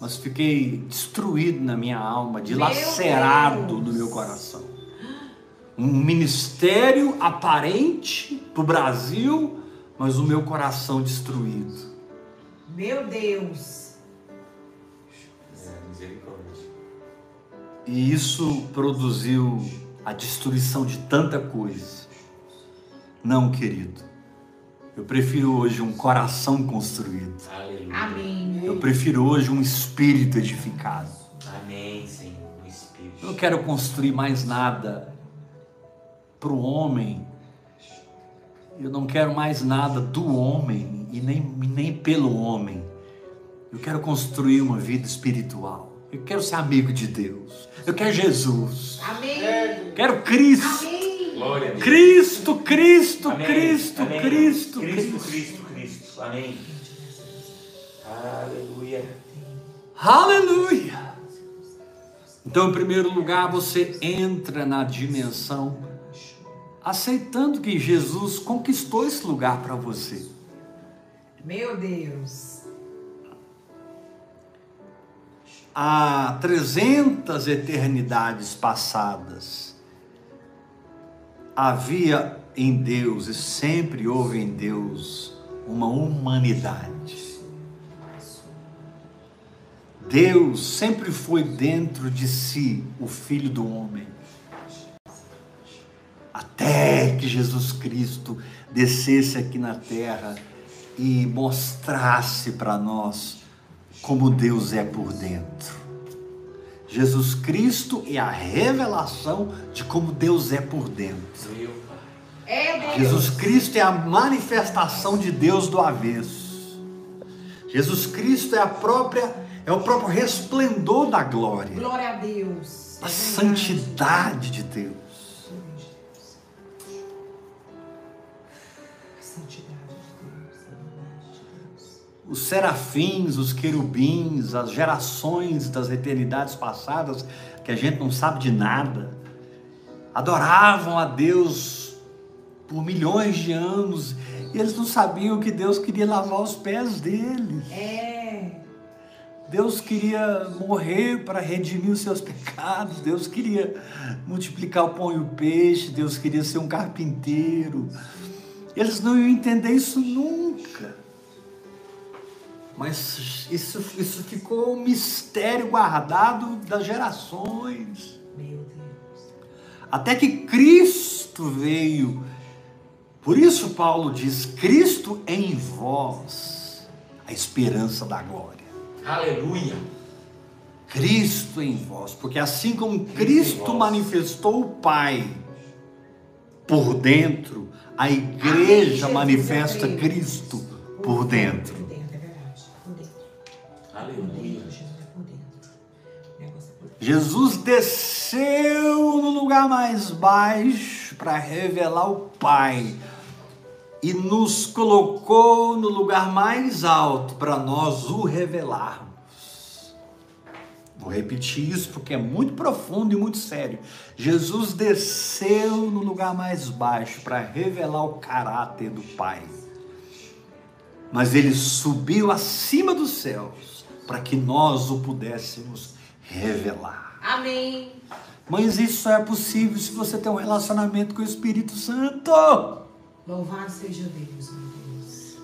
Mas fiquei destruído na minha alma, dilacerado no meu coração. Um ministério aparente para o Brasil, mas o meu coração destruído. Meu Deus. E isso produziu a destruição de tanta coisa. Não, querido. Eu prefiro hoje um coração construído. Aleluia. Amém. Eu prefiro hoje um espírito edificado. Amém, Senhor. Eu Espírito. não quero construir mais nada para o homem. Eu não quero mais nada do homem e nem, nem pelo homem. Eu quero construir uma vida espiritual. Eu quero ser amigo de Deus. Eu quero Jesus. Amém. Eu quero Cristo. Amém. Glória a Deus. Cristo, Cristo, Amém. Cristo, Amém. Cristo, Cristo, Cristo. Cristo, Cristo. Amém. Aleluia. Aleluia! Então, em primeiro lugar, você entra na dimensão aceitando que Jesus conquistou esse lugar para você. Meu Deus. Há 300 eternidades passadas, havia em Deus e sempre houve em Deus uma humanidade. Deus sempre foi dentro de si o Filho do Homem. Até que Jesus Cristo descesse aqui na terra e mostrasse para nós como Deus é por dentro. Jesus Cristo é a revelação de como Deus é por dentro. É. Jesus Cristo é a manifestação de Deus do avesso. Jesus Cristo é a própria é o próprio resplendor da glória, Glória a Deus. a santidade de Deus. A santidade Os serafins, os querubins, as gerações das eternidades passadas, que a gente não sabe de nada, adoravam a Deus por milhões de anos e eles não sabiam que Deus queria lavar os pés deles. É. Deus queria morrer para redimir os seus pecados, Deus queria multiplicar o pão e o peixe, Deus queria ser um carpinteiro. Eles não iam entender isso nunca. Mas isso, isso ficou um mistério guardado das gerações. Meu Deus. Até que Cristo veio. Por isso Paulo diz: Cristo em vós, a esperança da glória. Aleluia. Cristo em vós, porque assim como Cristo vós. manifestou o Pai por dentro, a igreja Jesus, manifesta. Cristo por dentro. Jesus desceu no lugar mais baixo para revelar o Pai e nos colocou no lugar mais alto para nós o revelarmos. Vou repetir isso porque é muito profundo e muito sério. Jesus desceu no lugar mais baixo para revelar o caráter do Pai. Mas ele subiu acima dos céus para que nós o pudéssemos revelar. Amém. Mas isso só é possível se você tem um relacionamento com o Espírito Santo. Louvado seja Deus, meu Deus.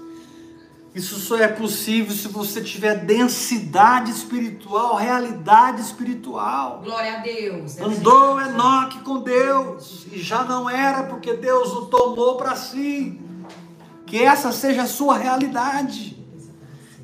Isso só é possível se você tiver densidade espiritual, realidade espiritual. Glória a Deus. É Andou verdade. Enoque com Deus e já não era porque Deus o tomou para si. Que essa seja a sua realidade.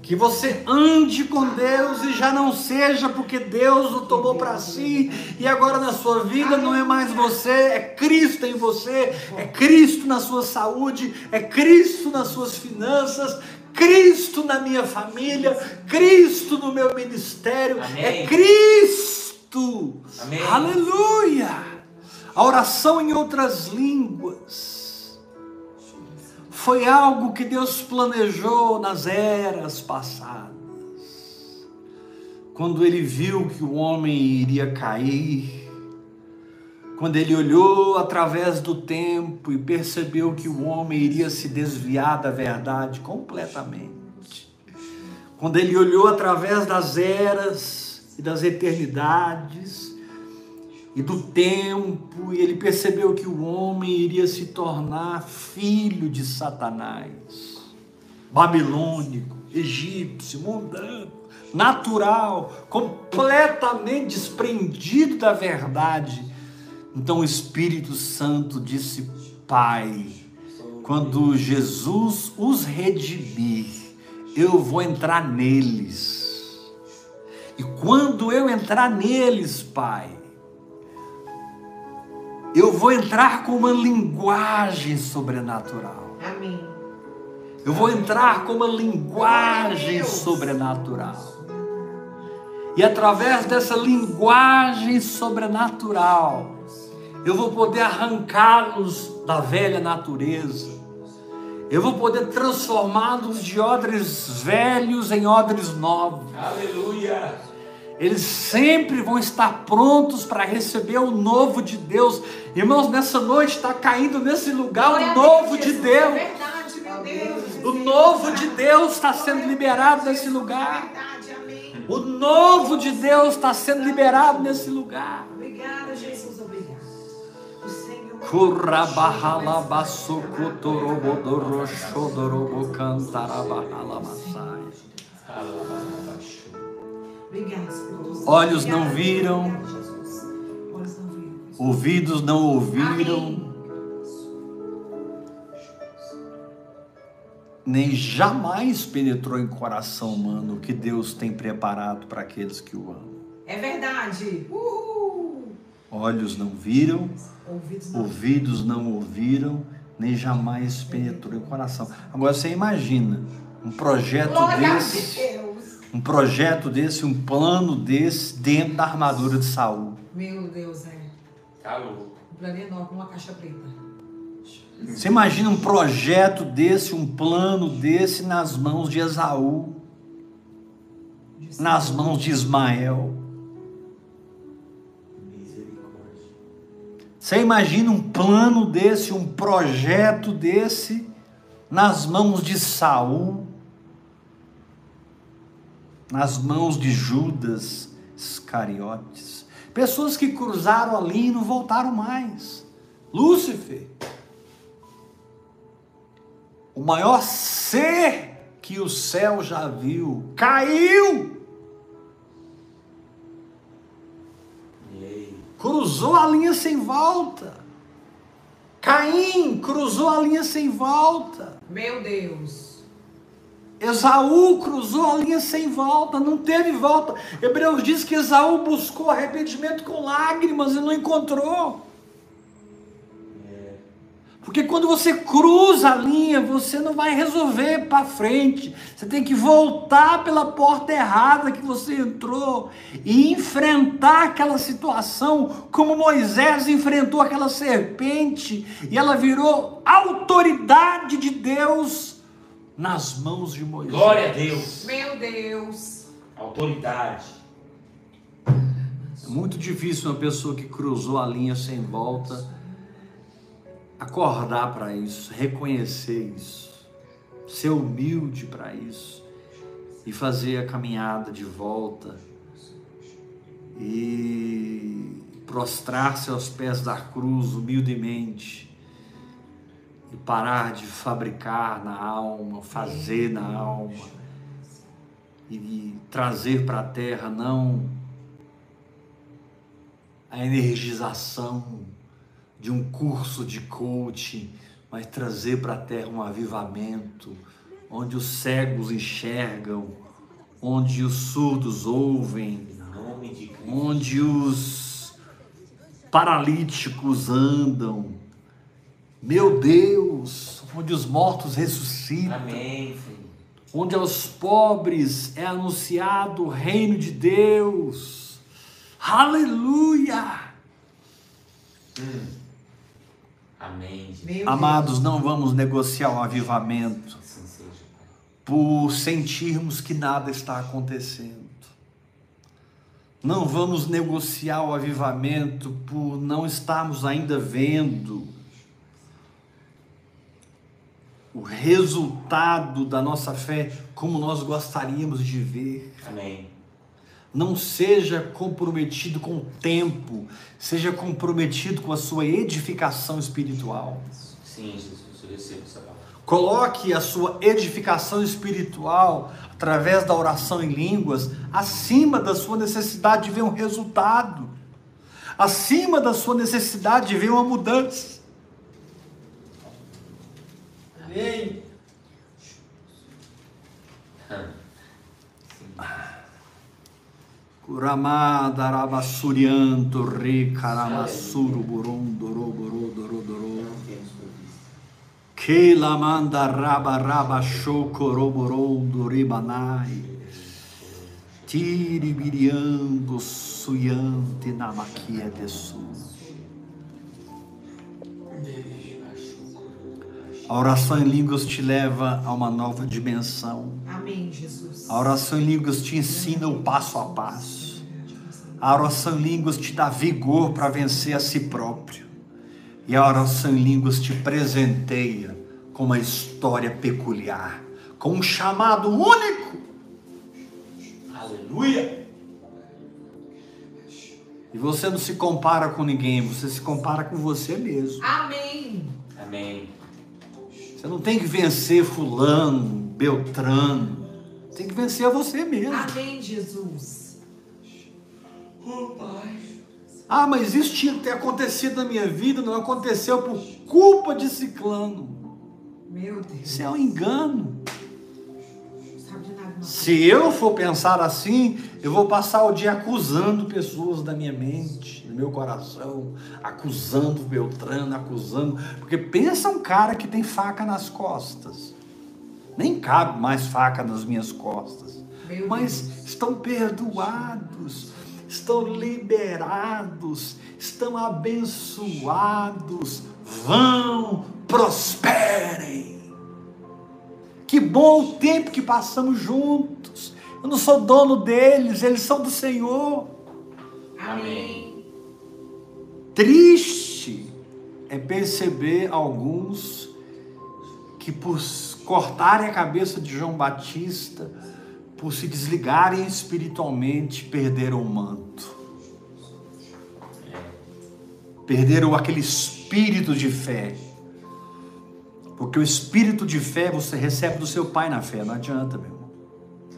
Que você ande com Deus e já não seja porque Deus o tomou para si e agora na sua vida não é mais você, é Cristo em você, é Cristo na sua saúde, é Cristo nas suas finanças, Cristo na minha família, Cristo no meu ministério, Amém. é Cristo. Amém. Aleluia! A oração em outras línguas foi algo que Deus planejou nas eras passadas. Quando ele viu que o homem iria cair, quando ele olhou através do tempo e percebeu que o homem iria se desviar da verdade completamente. Quando ele olhou através das eras e das eternidades e do tempo, e ele percebeu que o homem iria se tornar filho de Satanás, babilônico, egípcio, mundano, natural, completamente desprendido da verdade. Então o Espírito Santo disse: Pai, quando Jesus os redimir, eu vou entrar neles. E quando eu entrar neles, Pai, eu vou entrar com uma linguagem sobrenatural. Amém. Eu vou entrar com uma linguagem sobrenatural. E através dessa linguagem sobrenatural, eu vou poder arrancá-los da velha natureza. Eu vou poder transformá-los de odres velhos em odres novos. Aleluia. Eles sempre vão estar prontos para receber o novo de Deus. Irmãos, nessa noite está caindo nesse lugar Glória o novo Deus, de Jesus, Deus. É verdade, meu Deus. O novo de Deus está sendo liberado nesse lugar. Verdade, amém. O novo de Deus está sendo liberado nesse lugar. Obrigada, Jesus, obrigada. O Senhor. Obrigada, Senhor. Olhos não viram, ouvidos não ouviram, nem jamais penetrou em coração humano o que Deus tem preparado para aqueles que o amam. É verdade. Uhul. Olhos não viram, ouvidos não, ouvidos não ouviram, nem jamais penetrou em coração. Agora você imagina um projeto Glória desse. A Deus um projeto desse, um plano desse dentro da armadura de Saul. Meu Deus, é. Tá louco. Um plano enorme, uma caixa preta. Você imagina um projeto desse, um plano desse nas mãos de Esaú, nas mãos de Ismael. Misericórdia. Você imagina um plano desse, um projeto desse nas mãos de Saul, nas mãos de Judas Iscariotes. Pessoas que cruzaram ali e não voltaram mais. Lúcifer, o maior ser que o céu já viu, caiu, E aí? cruzou a linha sem volta. Caim cruzou a linha sem volta. Meu Deus. Esaú cruzou a linha sem volta, não teve volta. Hebreus diz que Esaú buscou arrependimento com lágrimas e não encontrou. Porque quando você cruza a linha, você não vai resolver para frente. Você tem que voltar pela porta errada que você entrou e enfrentar aquela situação como Moisés enfrentou aquela serpente e ela virou autoridade de Deus nas mãos de Moisés. Glória a Deus. Meu Deus. Autoridade. É muito difícil uma pessoa que cruzou a linha sem volta acordar para isso, reconhecer isso, ser humilde para isso e fazer a caminhada de volta e prostrar-se aos pés da cruz humildemente e parar de fabricar na alma, fazer na alma e trazer para a terra não a energização de um curso de coaching, mas trazer para a terra um avivamento, onde os cegos enxergam, onde os surdos ouvem, onde os paralíticos andam. Meu Deus, onde os mortos ressuscitam Amém, Senhor. onde aos pobres é anunciado o reino de Deus. Aleluia! Amém, Jesus. Meu Amados, não vamos negociar o avivamento Assim por sentirmos que nada está acontecendo. Não vamos negociar o avivamento por não estarmos ainda vendo o resultado da nossa fé como nós gostaríamos de ver. Amém. Não seja comprometido com o tempo, seja comprometido com a sua edificação espiritual. Sim, Jesus, eu recebo essa palavra. Coloque a sua edificação espiritual através da oração em línguas acima da sua necessidade de ver um resultado, acima da sua necessidade de ver uma mudança. Amém. Kuramada rabassurianto re karamassuru burum doro doro doro doro. Temos provisto. Que la manda raba raba shokoroboron ribanai. Tiri biriando suyante na maquia de sul. A oração em línguas te leva a uma nova dimensão. Amém, Jesus. A oração em línguas te ensina o passo a passo. A oração em línguas te dá vigor para vencer a si próprio. E a oração em línguas te presenteia com uma história peculiar, com um chamado único. Aleluia. E você não se compara com ninguém, você se compara com você mesmo. Amém. Amém. Você não tem que vencer fulano, beltrano. Tem que vencer a você mesmo. Amém, Jesus. Oh, Pai. Ah, mas isso tinha que ter acontecido na minha vida, não aconteceu por culpa de ciclano. Meu Deus. Isso é um engano. Se eu for pensar assim, eu vou passar o dia acusando pessoas da minha mente, meu coração, acusando Beltrano, acusando. Porque pensa um cara que tem faca nas costas. Nem cabe mais faca nas minhas costas. Meu Mas Deus. estão perdoados, estão liberados, estão abençoados. Vão, prosperem. Que bom o tempo que passamos juntos. Eu não sou dono deles, eles são do Senhor. Amém. Triste é perceber alguns que, por cortarem a cabeça de João Batista, por se desligarem espiritualmente, perderam o manto. Perderam aquele espírito de fé. Porque o espírito de fé você recebe do seu pai na fé, não adianta, meu irmão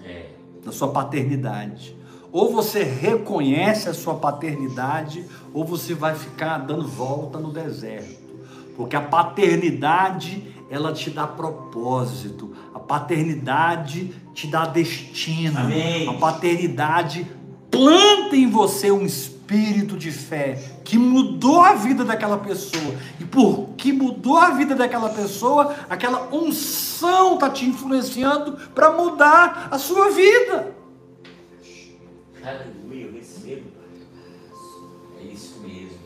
É. da sua paternidade. Ou você reconhece a sua paternidade, ou você vai ficar dando volta no deserto. Porque a paternidade, ela te dá propósito. A paternidade te dá destino. Amém. A paternidade planta em você um espírito de fé que mudou a vida daquela pessoa. E por que mudou a vida daquela pessoa, aquela unção está te influenciando para mudar a sua vida. Aleluia, eu recebo. É isso mesmo.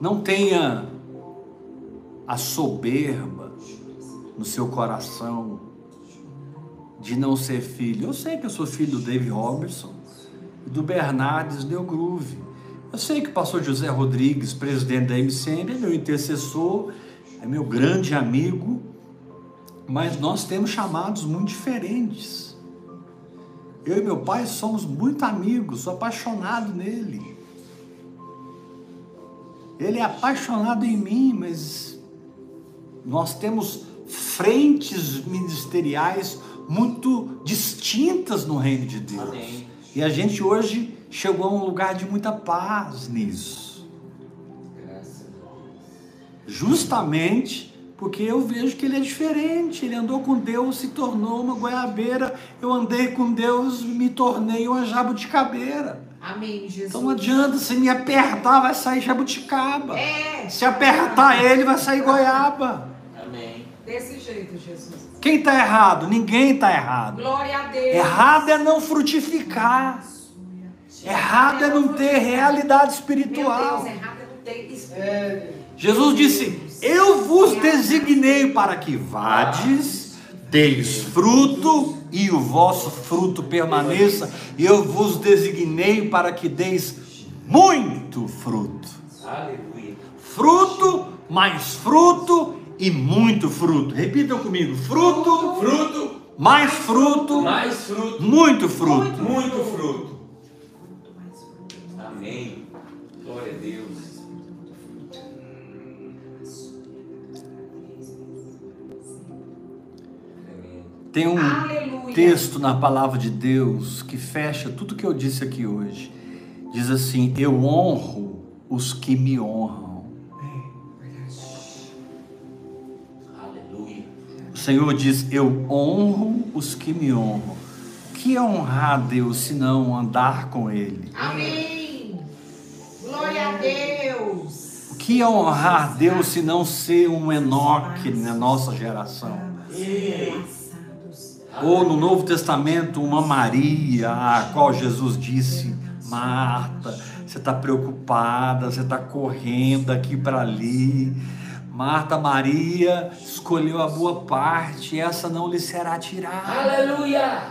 Não tenha a soberba no seu coração de não ser filho. Eu sei que eu sou filho do Dave Robertson do Bernardes Del Groove. Eu sei que o pastor José Rodrigues, presidente da MCM, é meu intercessor, é meu grande amigo, mas nós temos chamados muito diferentes. Eu e meu pai somos muito amigos, sou apaixonado nele. Ele é apaixonado em mim, mas nós temos frentes ministeriais muito distintas no reino de Deus. Amém. E a gente hoje chegou a um lugar de muita paz nisso. Justamente porque eu vejo que ele é diferente. Ele andou com Deus, se tornou uma goiabeira. Eu andei com Deus, me tornei uma jabuticabeira. Amém, Jesus. Então não adianta, se me apertar, vai sair jabuticaba. É. Se apertar ele, vai sair goiaba. Amém. Desse jeito, Jesus. Quem está errado? Ninguém está errado. Glória a Deus. Errado é não frutificar. Errado é não ter realidade Meu espiritual. Deus, errado é não ter espírito. Jesus disse: Eu vos designei para que vades, deis fruto e o vosso fruto permaneça. E eu vos designei para que deis muito fruto. Fruto, mais fruto e muito fruto. Repitam comigo: fruto, Fruto, mais fruto, mais fruto, muito fruto. muito. Muito fruto. Amém. Glória a Deus. Tem um Aleluia. texto na palavra de Deus que fecha tudo que eu disse aqui hoje. Diz assim: Eu honro os que me honram. Aleluia. O Senhor diz: Eu honro os que me honram. O que é honrar a Deus se não andar com Ele? Amém. Glória a Deus. O que é honrar a Deus se não ser um Enoque na nossa geração? Enlaçados. Ou no Novo Testamento, uma Maria, a qual Jesus disse: Marta, você está preocupada, você está correndo aqui para ali. Marta, Maria escolheu a boa parte, essa não lhe será tirada. Aleluia.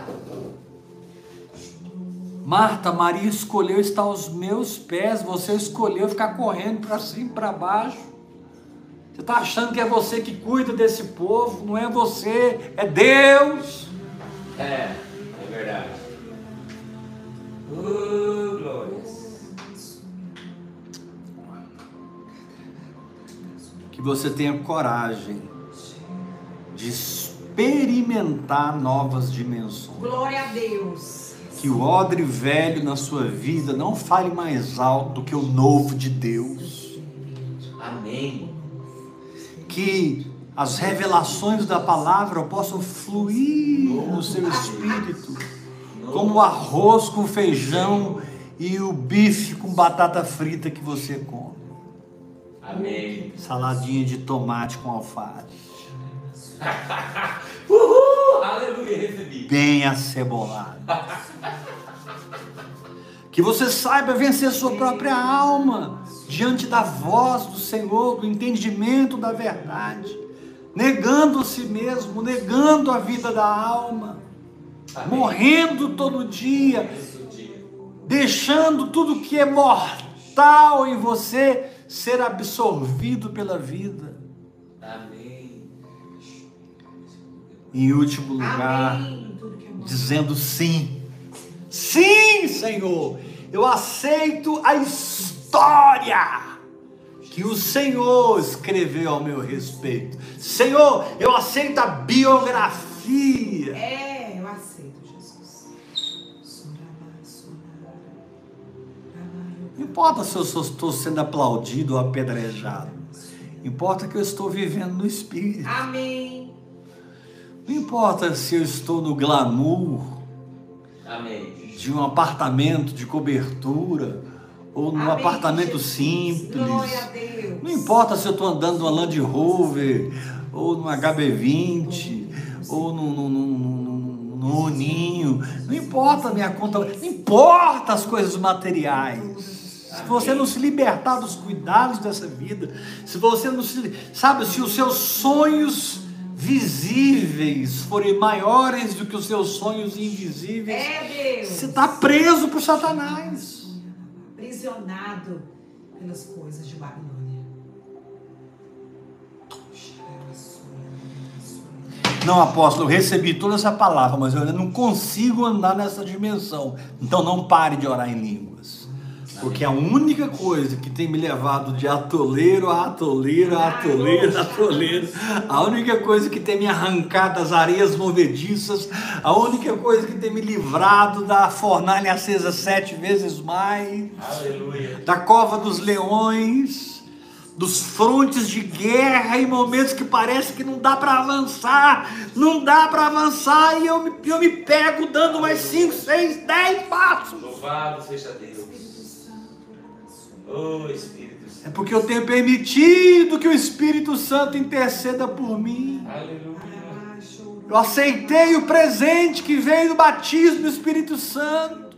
Marta, Maria escolheu estar aos meus pés, você escolheu ficar correndo para cima e para baixo. Você está achando que é você que cuida desse povo, não é você, é Deus. É, é verdade. Oh, glórias. que você tenha coragem de experimentar novas dimensões. Glória a Deus. Que o odre velho na sua vida não fale mais alto do que o novo de Deus. Amém. que as revelações da palavra possam fluir no seu espírito, como o arroz com feijão e o bife com batata frita que você come. Amém. Saladinha de tomate com alface, <laughs> Uhul! Aleluia, recebi. bem acebolado. Que você saiba vencer sua própria alma diante da voz do Senhor, do entendimento da verdade, negando a si mesmo, negando a vida da alma, Amém. morrendo todo dia, deixando tudo que é mortal em você ser absorvido pela vida. Amém. Em último lugar, Amém. É dizendo sim. Sim, Senhor, eu aceito a história que o Senhor escreveu ao meu respeito. Senhor, eu aceito a biografia. É, eu aceito, Jesus. Não importa se eu estou sendo aplaudido ou apedrejado. Importa que eu estou vivendo no Espírito. Amém. Não importa se eu estou no glamour Amém. de um apartamento de cobertura ou num Amém, apartamento Jesus. simples. Glória a Deus. Não importa se eu estou andando numa Land Rover, ou num HB20, ou num, num, num, num. Não importa a minha conta, não importa as coisas materiais. Se você não se libertar dos cuidados dessa vida, se você não se. Sabe, se os seus sonhos visíveis forem maiores do que os seus sonhos invisíveis, É você está preso por Satanás. Aprisionado pelas coisas de Babilônia. Não, apóstolo, eu recebi toda essa palavra, mas eu não consigo andar nessa dimensão. Então não pare de orar em línguas. Porque a única coisa que tem me levado de atoleiro a atoleiro, a atoleiro, a atoleiro, a única coisa que tem me arrancado das areias movediças, a única coisa que tem me livrado da fornalha acesa sete vezes mais, Aleluia. da cova dos leões, dos frontes de guerra em momentos que parece que não dá para avançar, não dá para avançar e eu me, eu me pego dando mais 5, 6, 10 passos. Louvado seja Deus. Oh, Espírito Santo. É porque eu tenho permitido que o Espírito Santo interceda por mim. Aleluia. Eu aceitei o presente que veio do batismo do Espírito Santo.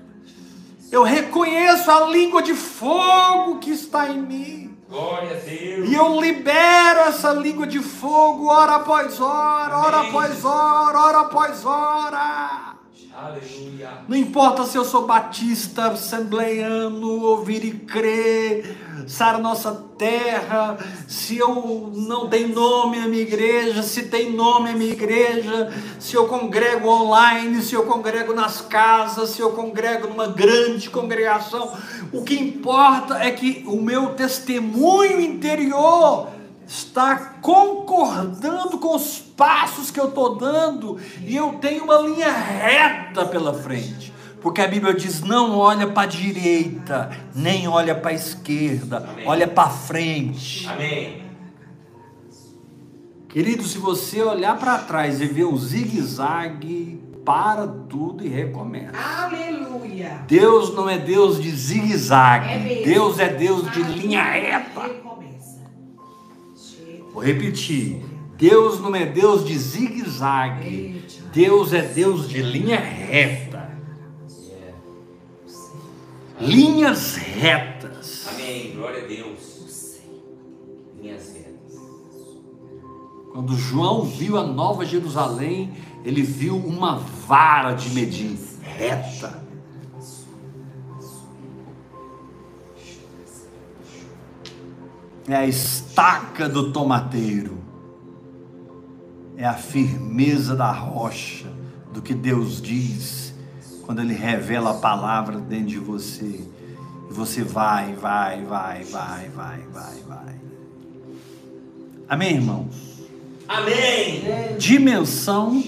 Eu reconheço a língua de fogo que está em mim. Glória a Deus. E eu libero essa língua de fogo hora após hora, hora Amém. após hora, hora após hora. Aleluia. Não importa se eu sou batista, assembleiano, ouvir e crer, Sara Nossa Terra, se eu não tenho nome a minha igreja, se tem nome a minha igreja, se eu congrego online, se eu congrego nas casas, se eu congrego numa grande congregação, o que importa é que o meu testemunho interior está concordando com os passos que eu estou dando e eu tenho uma linha reta pela frente. Porque a Bíblia diz: não olha para a direita, nem olha para a esquerda, Amém. olha para frente. Amém. Querido, se você olhar para trás e ver um zigue-zague, para tudo e recomeça. Aleluia. Deus não é Deus de zigue-zague, É. Deus é Deus de linha reta. Vou repetir. Deus não é Deus de zigue-zague. Deus é Deus de linha reta. Linhas retas. Amém. Glória a Deus. Minhas retas. Quando João viu a nova Jerusalém, ele viu uma vara de medir reta. É a estaca do tomateiro. É a firmeza da rocha, do que Deus diz, quando Ele revela a palavra dentro de você. E você vai, vai, vai, vai, vai, vai, vai. Amém, irmãos? Amém. dimensão,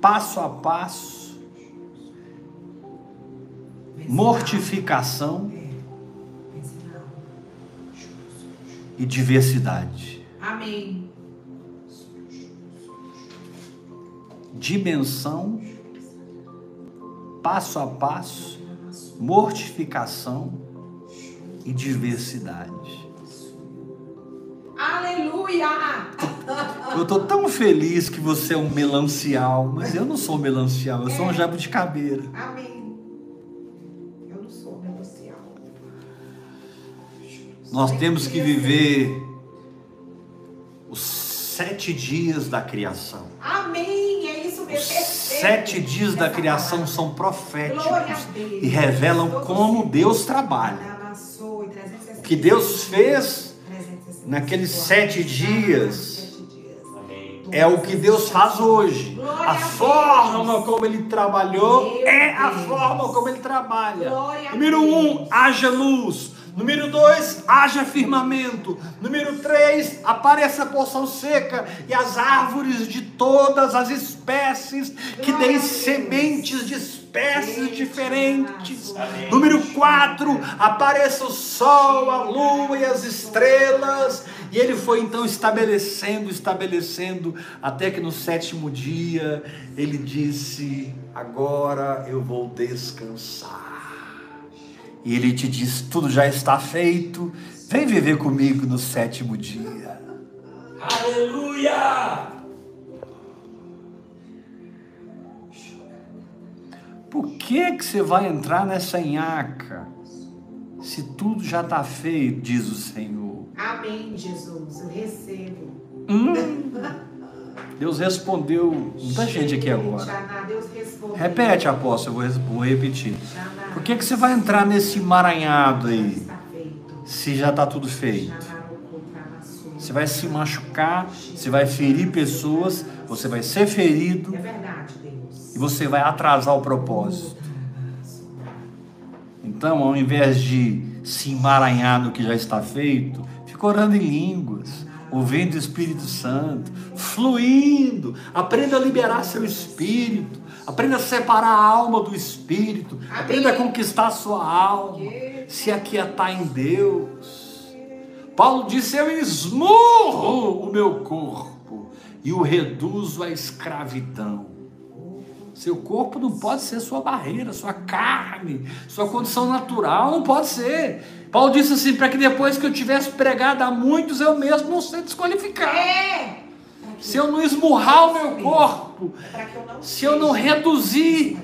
passo a passo, mortificação e diversidade. Amém. dimensão, passo a passo, mortificação e diversidade. Aleluia! Eu tô tão feliz que você é um melancial, mas eu não sou um melancial, eu sou um jabuticabeira. Amém. Nós temos que viver os sete dias da criação. Amém. É isso Os mesmo. sete dias da criação são proféticos e revelam como Deus trabalha. O que Deus fez naqueles sete dias é o que Deus faz hoje. A forma como Ele trabalhou é a forma como Ele trabalha. Número um, haja luz. Número dois, haja firmamento. Número três, apareça a porção seca e as árvores de todas as espécies que deem sementes de espécies diferentes. Amém. Número 4, apareça o sol, a lua e as estrelas. E ele foi então estabelecendo, estabelecendo, até que no sétimo dia ele disse: Agora eu vou descansar. E ele te diz: Tudo já está feito, vem viver comigo no sétimo dia. Aleluia! Por que, que você vai entrar nessa nhaca se tudo já está feito, diz o Senhor? Amém, Jesus. Eu recebo. Hum, Deus respondeu muita gente aqui agora. Repete, apóstolo, eu vou, vou repetir. Por que, que você vai entrar nesse emaranhado aí se já está tudo feito? Você vai se machucar, você vai ferir pessoas, você vai ser ferido e você vai atrasar o propósito. Então, ao invés de se emaranhar no que já está feito, fica orando em línguas, ouvindo o Espírito Santo, fluindo. Aprenda a liberar seu espírito, aprenda a separar a alma do espírito, aprenda a conquistar a sua alma, se aquietar em Deus. Paulo disse: Eu esmurro o meu corpo e o reduzo à escravidão. Seu corpo não pode ser sua barreira, sua carne, sua condição natural, não pode ser. Paulo disse assim: para que depois que eu tivesse pregado a muitos, eu mesmo não ser desqualificado. É! Se eu não esmurrar o meu corpo, se eu não reduzir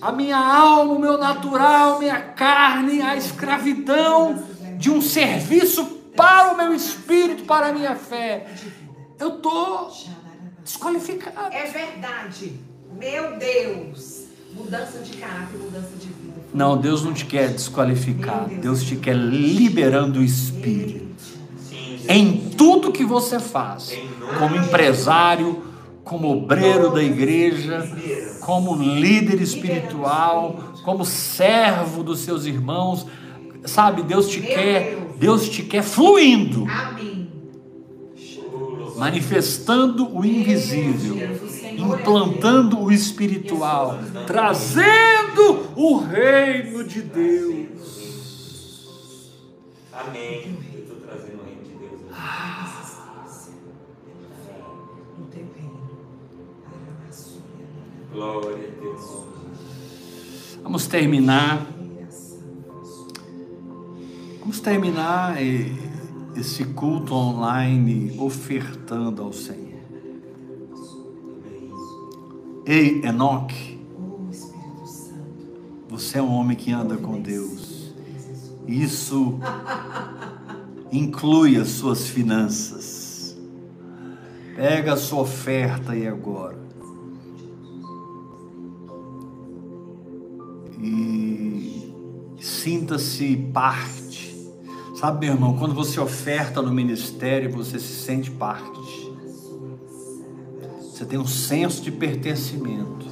a minha alma, o meu natural, minha carne, a escravidão de um serviço para o meu espírito, para a minha fé, eu estou desqualificado. É verdade. Meu Deus. Mudança de caráter, mudança de vida. Não, Deus não te quer desqualificado, Deus te quer liberando o espírito. Em tudo que você faz, como empresário, como obreiro da igreja, como líder espiritual, como servo dos seus irmãos, sabe? Deus te quer, Deus te quer fluindo, manifestando o invisível, implantando o espiritual, trazendo o reino de Deus. Amém. Eu estou trazendo o reino de Deus. Glória a Deus. Vamos terminar. Vamos terminar esse culto online ofertando ao Senhor. Ei, Enoque, você é um homem que anda com Deus. Isso inclui as suas finanças. Pega a sua oferta aí agora. E sinta-se parte. Sabe, meu irmão, quando você oferta no ministério, você se sente parte. Você tem um senso de pertencimento.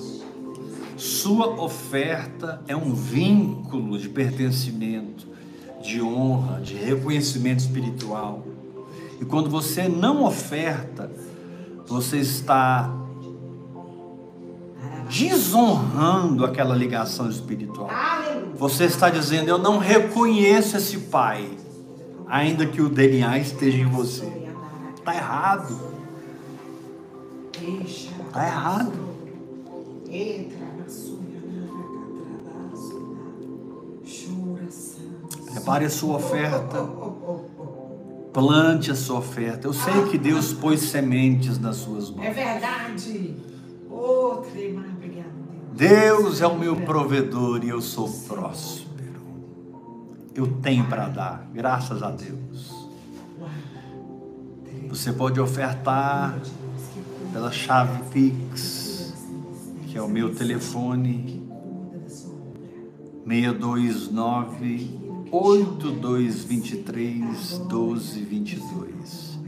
Sua oferta é um vínculo de pertencimento, de honra, de reconhecimento espiritual. E quando você não oferta, você está desonrando aquela ligação espiritual. Você está dizendo: Eu não reconheço esse pai, ainda que o DNA esteja em você. Está errado. Está errado. Prepare a sua oferta. Plante a sua oferta. Eu sei que Deus pôs sementes nas suas É mãos. verdade. Ô, tremar, obrigado, Deus. É o meu provedor e eu sou próspero. Eu tenho para dar, graças a Deus. Você pode ofertar pela chave Pix, que é o meu telefone 629 8223 1222.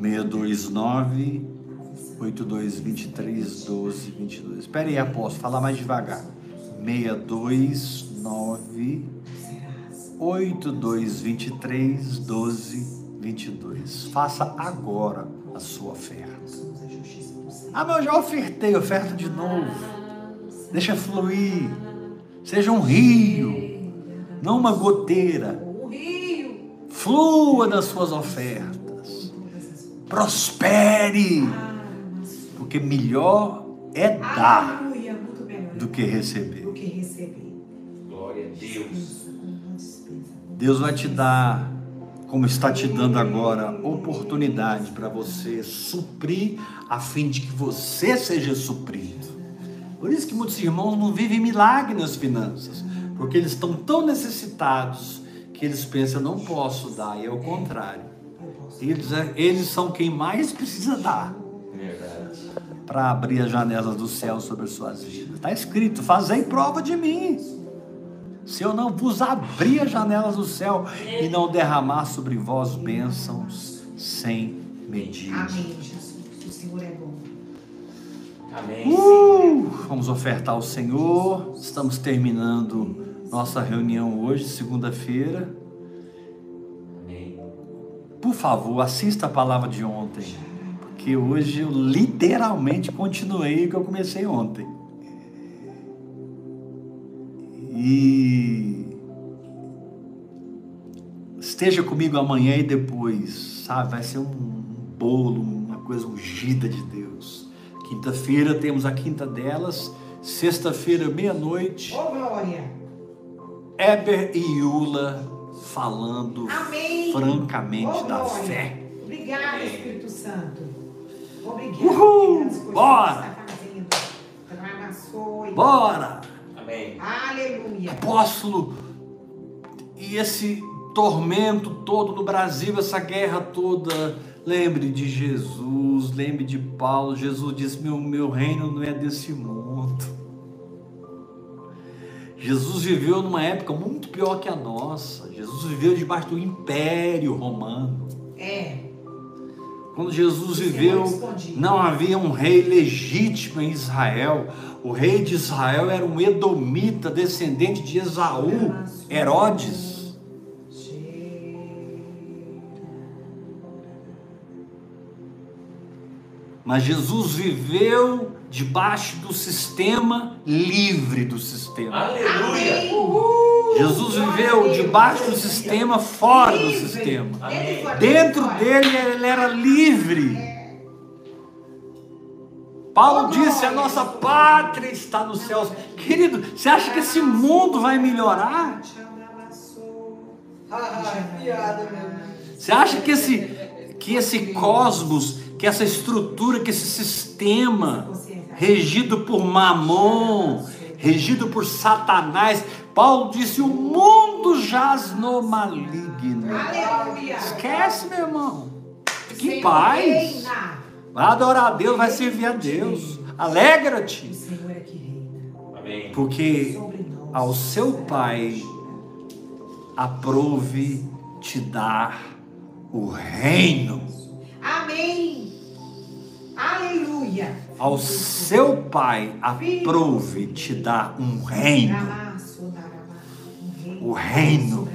629 8223 1222. Espera aí, apóstolo, falar mais devagar. 629 8223 1222. Faça agora a sua oferta. Ah, mas eu já ofertei, oferta de novo. Deixa fluir. Seja um rio, não uma goteira. Flua nas suas ofertas. Prospere. Porque melhor é dar Aleluia, muito melhor do que receber. do que receber. Glória a Deus. Deus vai te dar, como está te dando agora, oportunidade para você suprir, a fim de que você seja suprido. Por isso que muitos irmãos não vivem milagre nas finanças, porque eles estão tão necessitados que eles pensam, não posso dar, e é o contrário. Eles, eles são quem mais precisa dar Verdade. Para abrir as janelas do céu sobre as suas vidas. Está escrito: fazei prova de mim. Se eu não vos abrir as janelas do céu e não derramar sobre vós bênçãos sem medida. Amém, Jesus. O Senhor é bom. Amém. Uh, vamos ofertar ao Senhor. Estamos terminando nossa reunião hoje, segunda-feira. Amém. Por favor, assista a palavra de ontem, porque hoje eu literalmente continuei o que eu comecei ontem. E esteja comigo amanhã e depois, sabe? Vai ser um bolo, uma coisa ungida de Deus. Quinta-feira temos a quinta delas, sexta-feira, meia-noite, Ô, glória. Eber e Yula falando Amém. francamente Ô, da fé. Obrigada. Espírito Santo. Obrigada Uhul. Bora. fazendo. Bora! Amém. Aleluia. Apóstolo, e esse tormento todo no Brasil, essa guerra toda, lembre de Jesus, lembre de Paulo. Jesus disse: Meu, meu reino não é desse mundo. Jesus viveu numa época muito pior que a nossa. Jesus viveu debaixo do império romano. É. Quando Jesus viveu, não havia um rei legítimo em Israel. O rei de Israel era um edomita, descendente de Esaú, Herodes. Mas Jesus viveu debaixo do sistema, livre do sistema. Aleluia. Uhul. Jesus viveu debaixo do sistema, fora do sistema. Dentro dele ele era livre. Paulo disse: a nossa pátria está nos céus. Querido, você acha que esse mundo vai melhorar? Você acha que esse, que esse cosmos, que essa estrutura, que esse sistema regido por Mamon, regido por Satanás, Paulo disse: o mundo jaz no maligno. Aleluia. Esquece, meu irmão. Que Senhor paz. reina. Vai adorar a Deus, vai servir a Deus. O Alegra-te, Senhor é que reina. Amém. porque ao seu Pai aprove te dar o reino. Amém. Aleluia. Ao seu Pai aprove te dar um reino. O reino.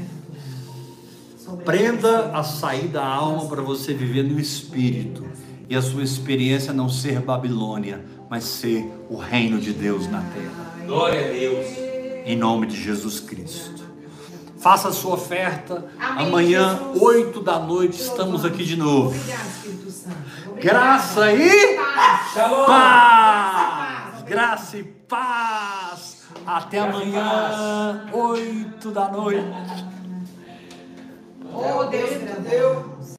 Aprenda a sair da alma para você viver no espírito e a sua experiência não ser Babilônia, mas ser o reino de Deus na terra. Glória a Deus. Em nome de Jesus Cristo. Faça a sua oferta. Amém, Amanhã, Jesus. 8 da noite, estamos aqui de novo. Obrigado, Espírito Santo. Graça e Paz. Graça e paz. Até amanhã, oito da noite. Oh, Deus. Deus.